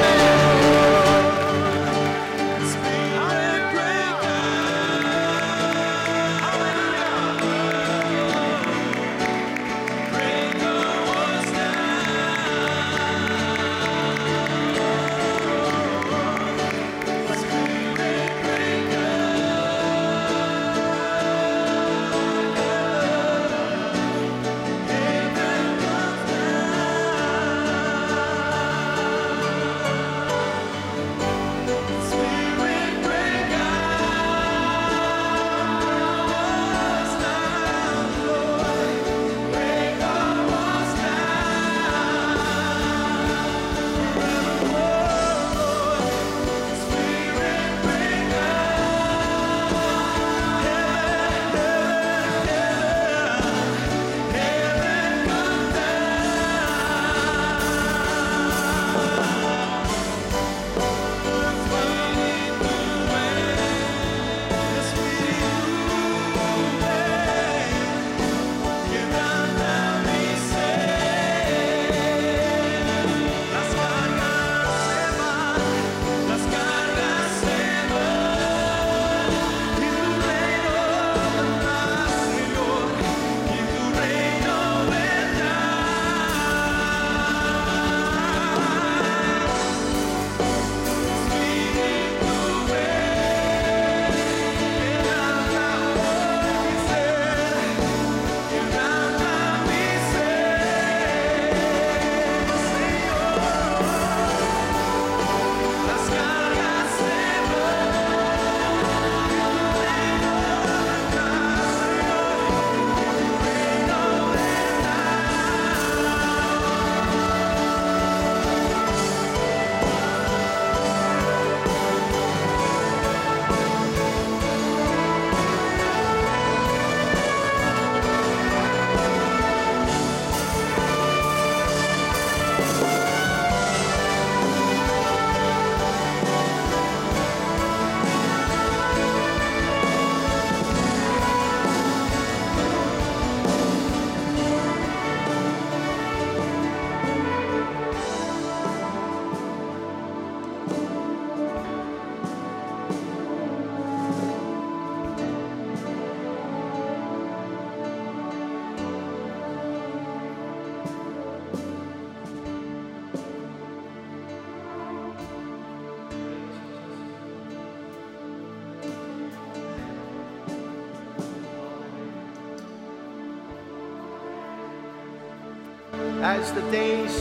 As the days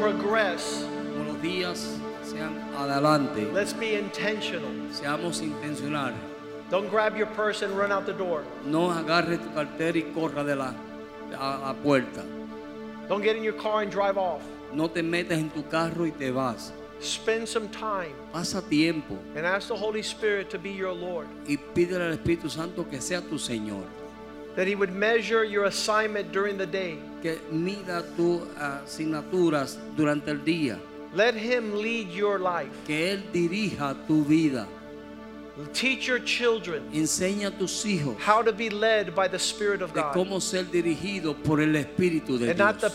progress, como los días sean adelante, let's be intentional. seamos intencionales. Don't grab your purse and run out the door. No agarre tu cartera y corra de la a, a puerta. Don't get in your car and drive off. No te metas en tu carro y te vas. Spend some time Pasa tiempo and ask the Holy Spirit to be your Lord. y pídele al Espíritu Santo que sea tu Señor. That He would measure your assignment during the day. Que mida tus asignaturas durante el día. Let Him lead your life. Que Él dirija tu vida. Teach your children Enseña a tus hijos how to be led by the Spirit of de God cómo ser dirigido por el Espíritu de and not the,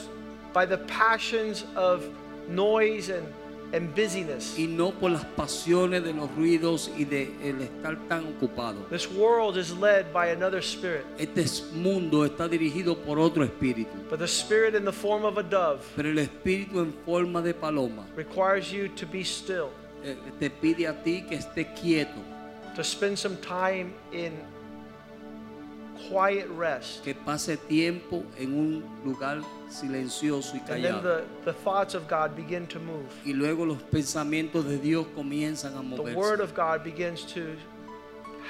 by the passions of noise and, and busyness. Y no por las pasiones de los ruidos y de el estar tan ocupado. This world is led by another spirit, Este mundo está dirigido por otro espíritu. but the spirit in the form of a dove Pero el espíritu en forma de paloma requires you to be still, eh, te pide a ti que estés quieto, to spend some time in quiet rest. que pase tiempo en un lugar silencioso y And then callado. the, the thoughts of God begin to move. Y luego los pensamientos de Dios comienzan a The Word moverse. of God begins to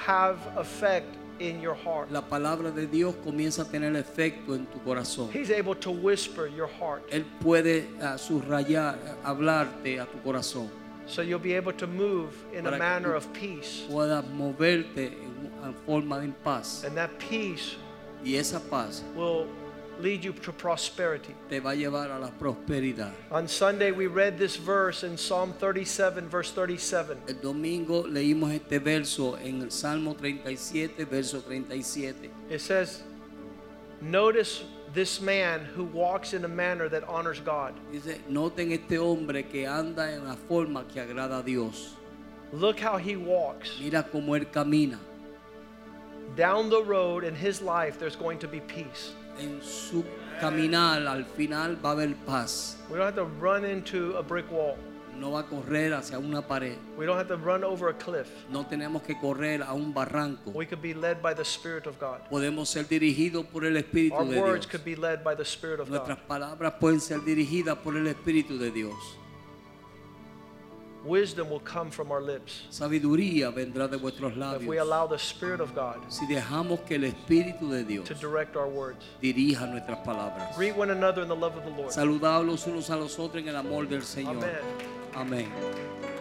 have effect in your heart. La palabra de Dios comienza a tener efecto en tu corazón. He's able to whisper your heart. Él puede ah, subrayar, hablarte a tu corazón. So you'll be able to move in a Para manner of peace. Puedas moverte en forma de paz. And that peace Y esa paz will lead you to prosperity. te va a llevar a la prosperidad. On Sunday, we read this verse in Psalm 37, verse 37. El domingo leímos este verso en el Salmo 37, verso 37. It says, Notice this man who walks in a manner that honors God. Dice, noten este hombre que anda en la forma que agrada a Dios. Look how he walks. Mira cómo él camina. Down the road in his life, there's going to be peace. En su caminar al final va a haber paz. We don't have to run into a brick wall. No va a correr hacia una pared. We don't have to run over a cliff. No tenemos que correr a un barranco. We could be led by the Spirit of God. Podemos ser dirigidos por el Espíritu Our de words Dios. could be led by the Spirit of Nuestras God. palabras pueden ser dirigidas por el Espíritu de Dios. Wisdom will come from our lips Sabiduría vendrá de vuestros if we labios. allow the Spirit of God Si dejamos que el Espíritu de Dios to direct our words. dirija nuestras palabras. Greet one another in the love of the Lord. Los unos a los otros en el amor del Señor. Amen. Amén.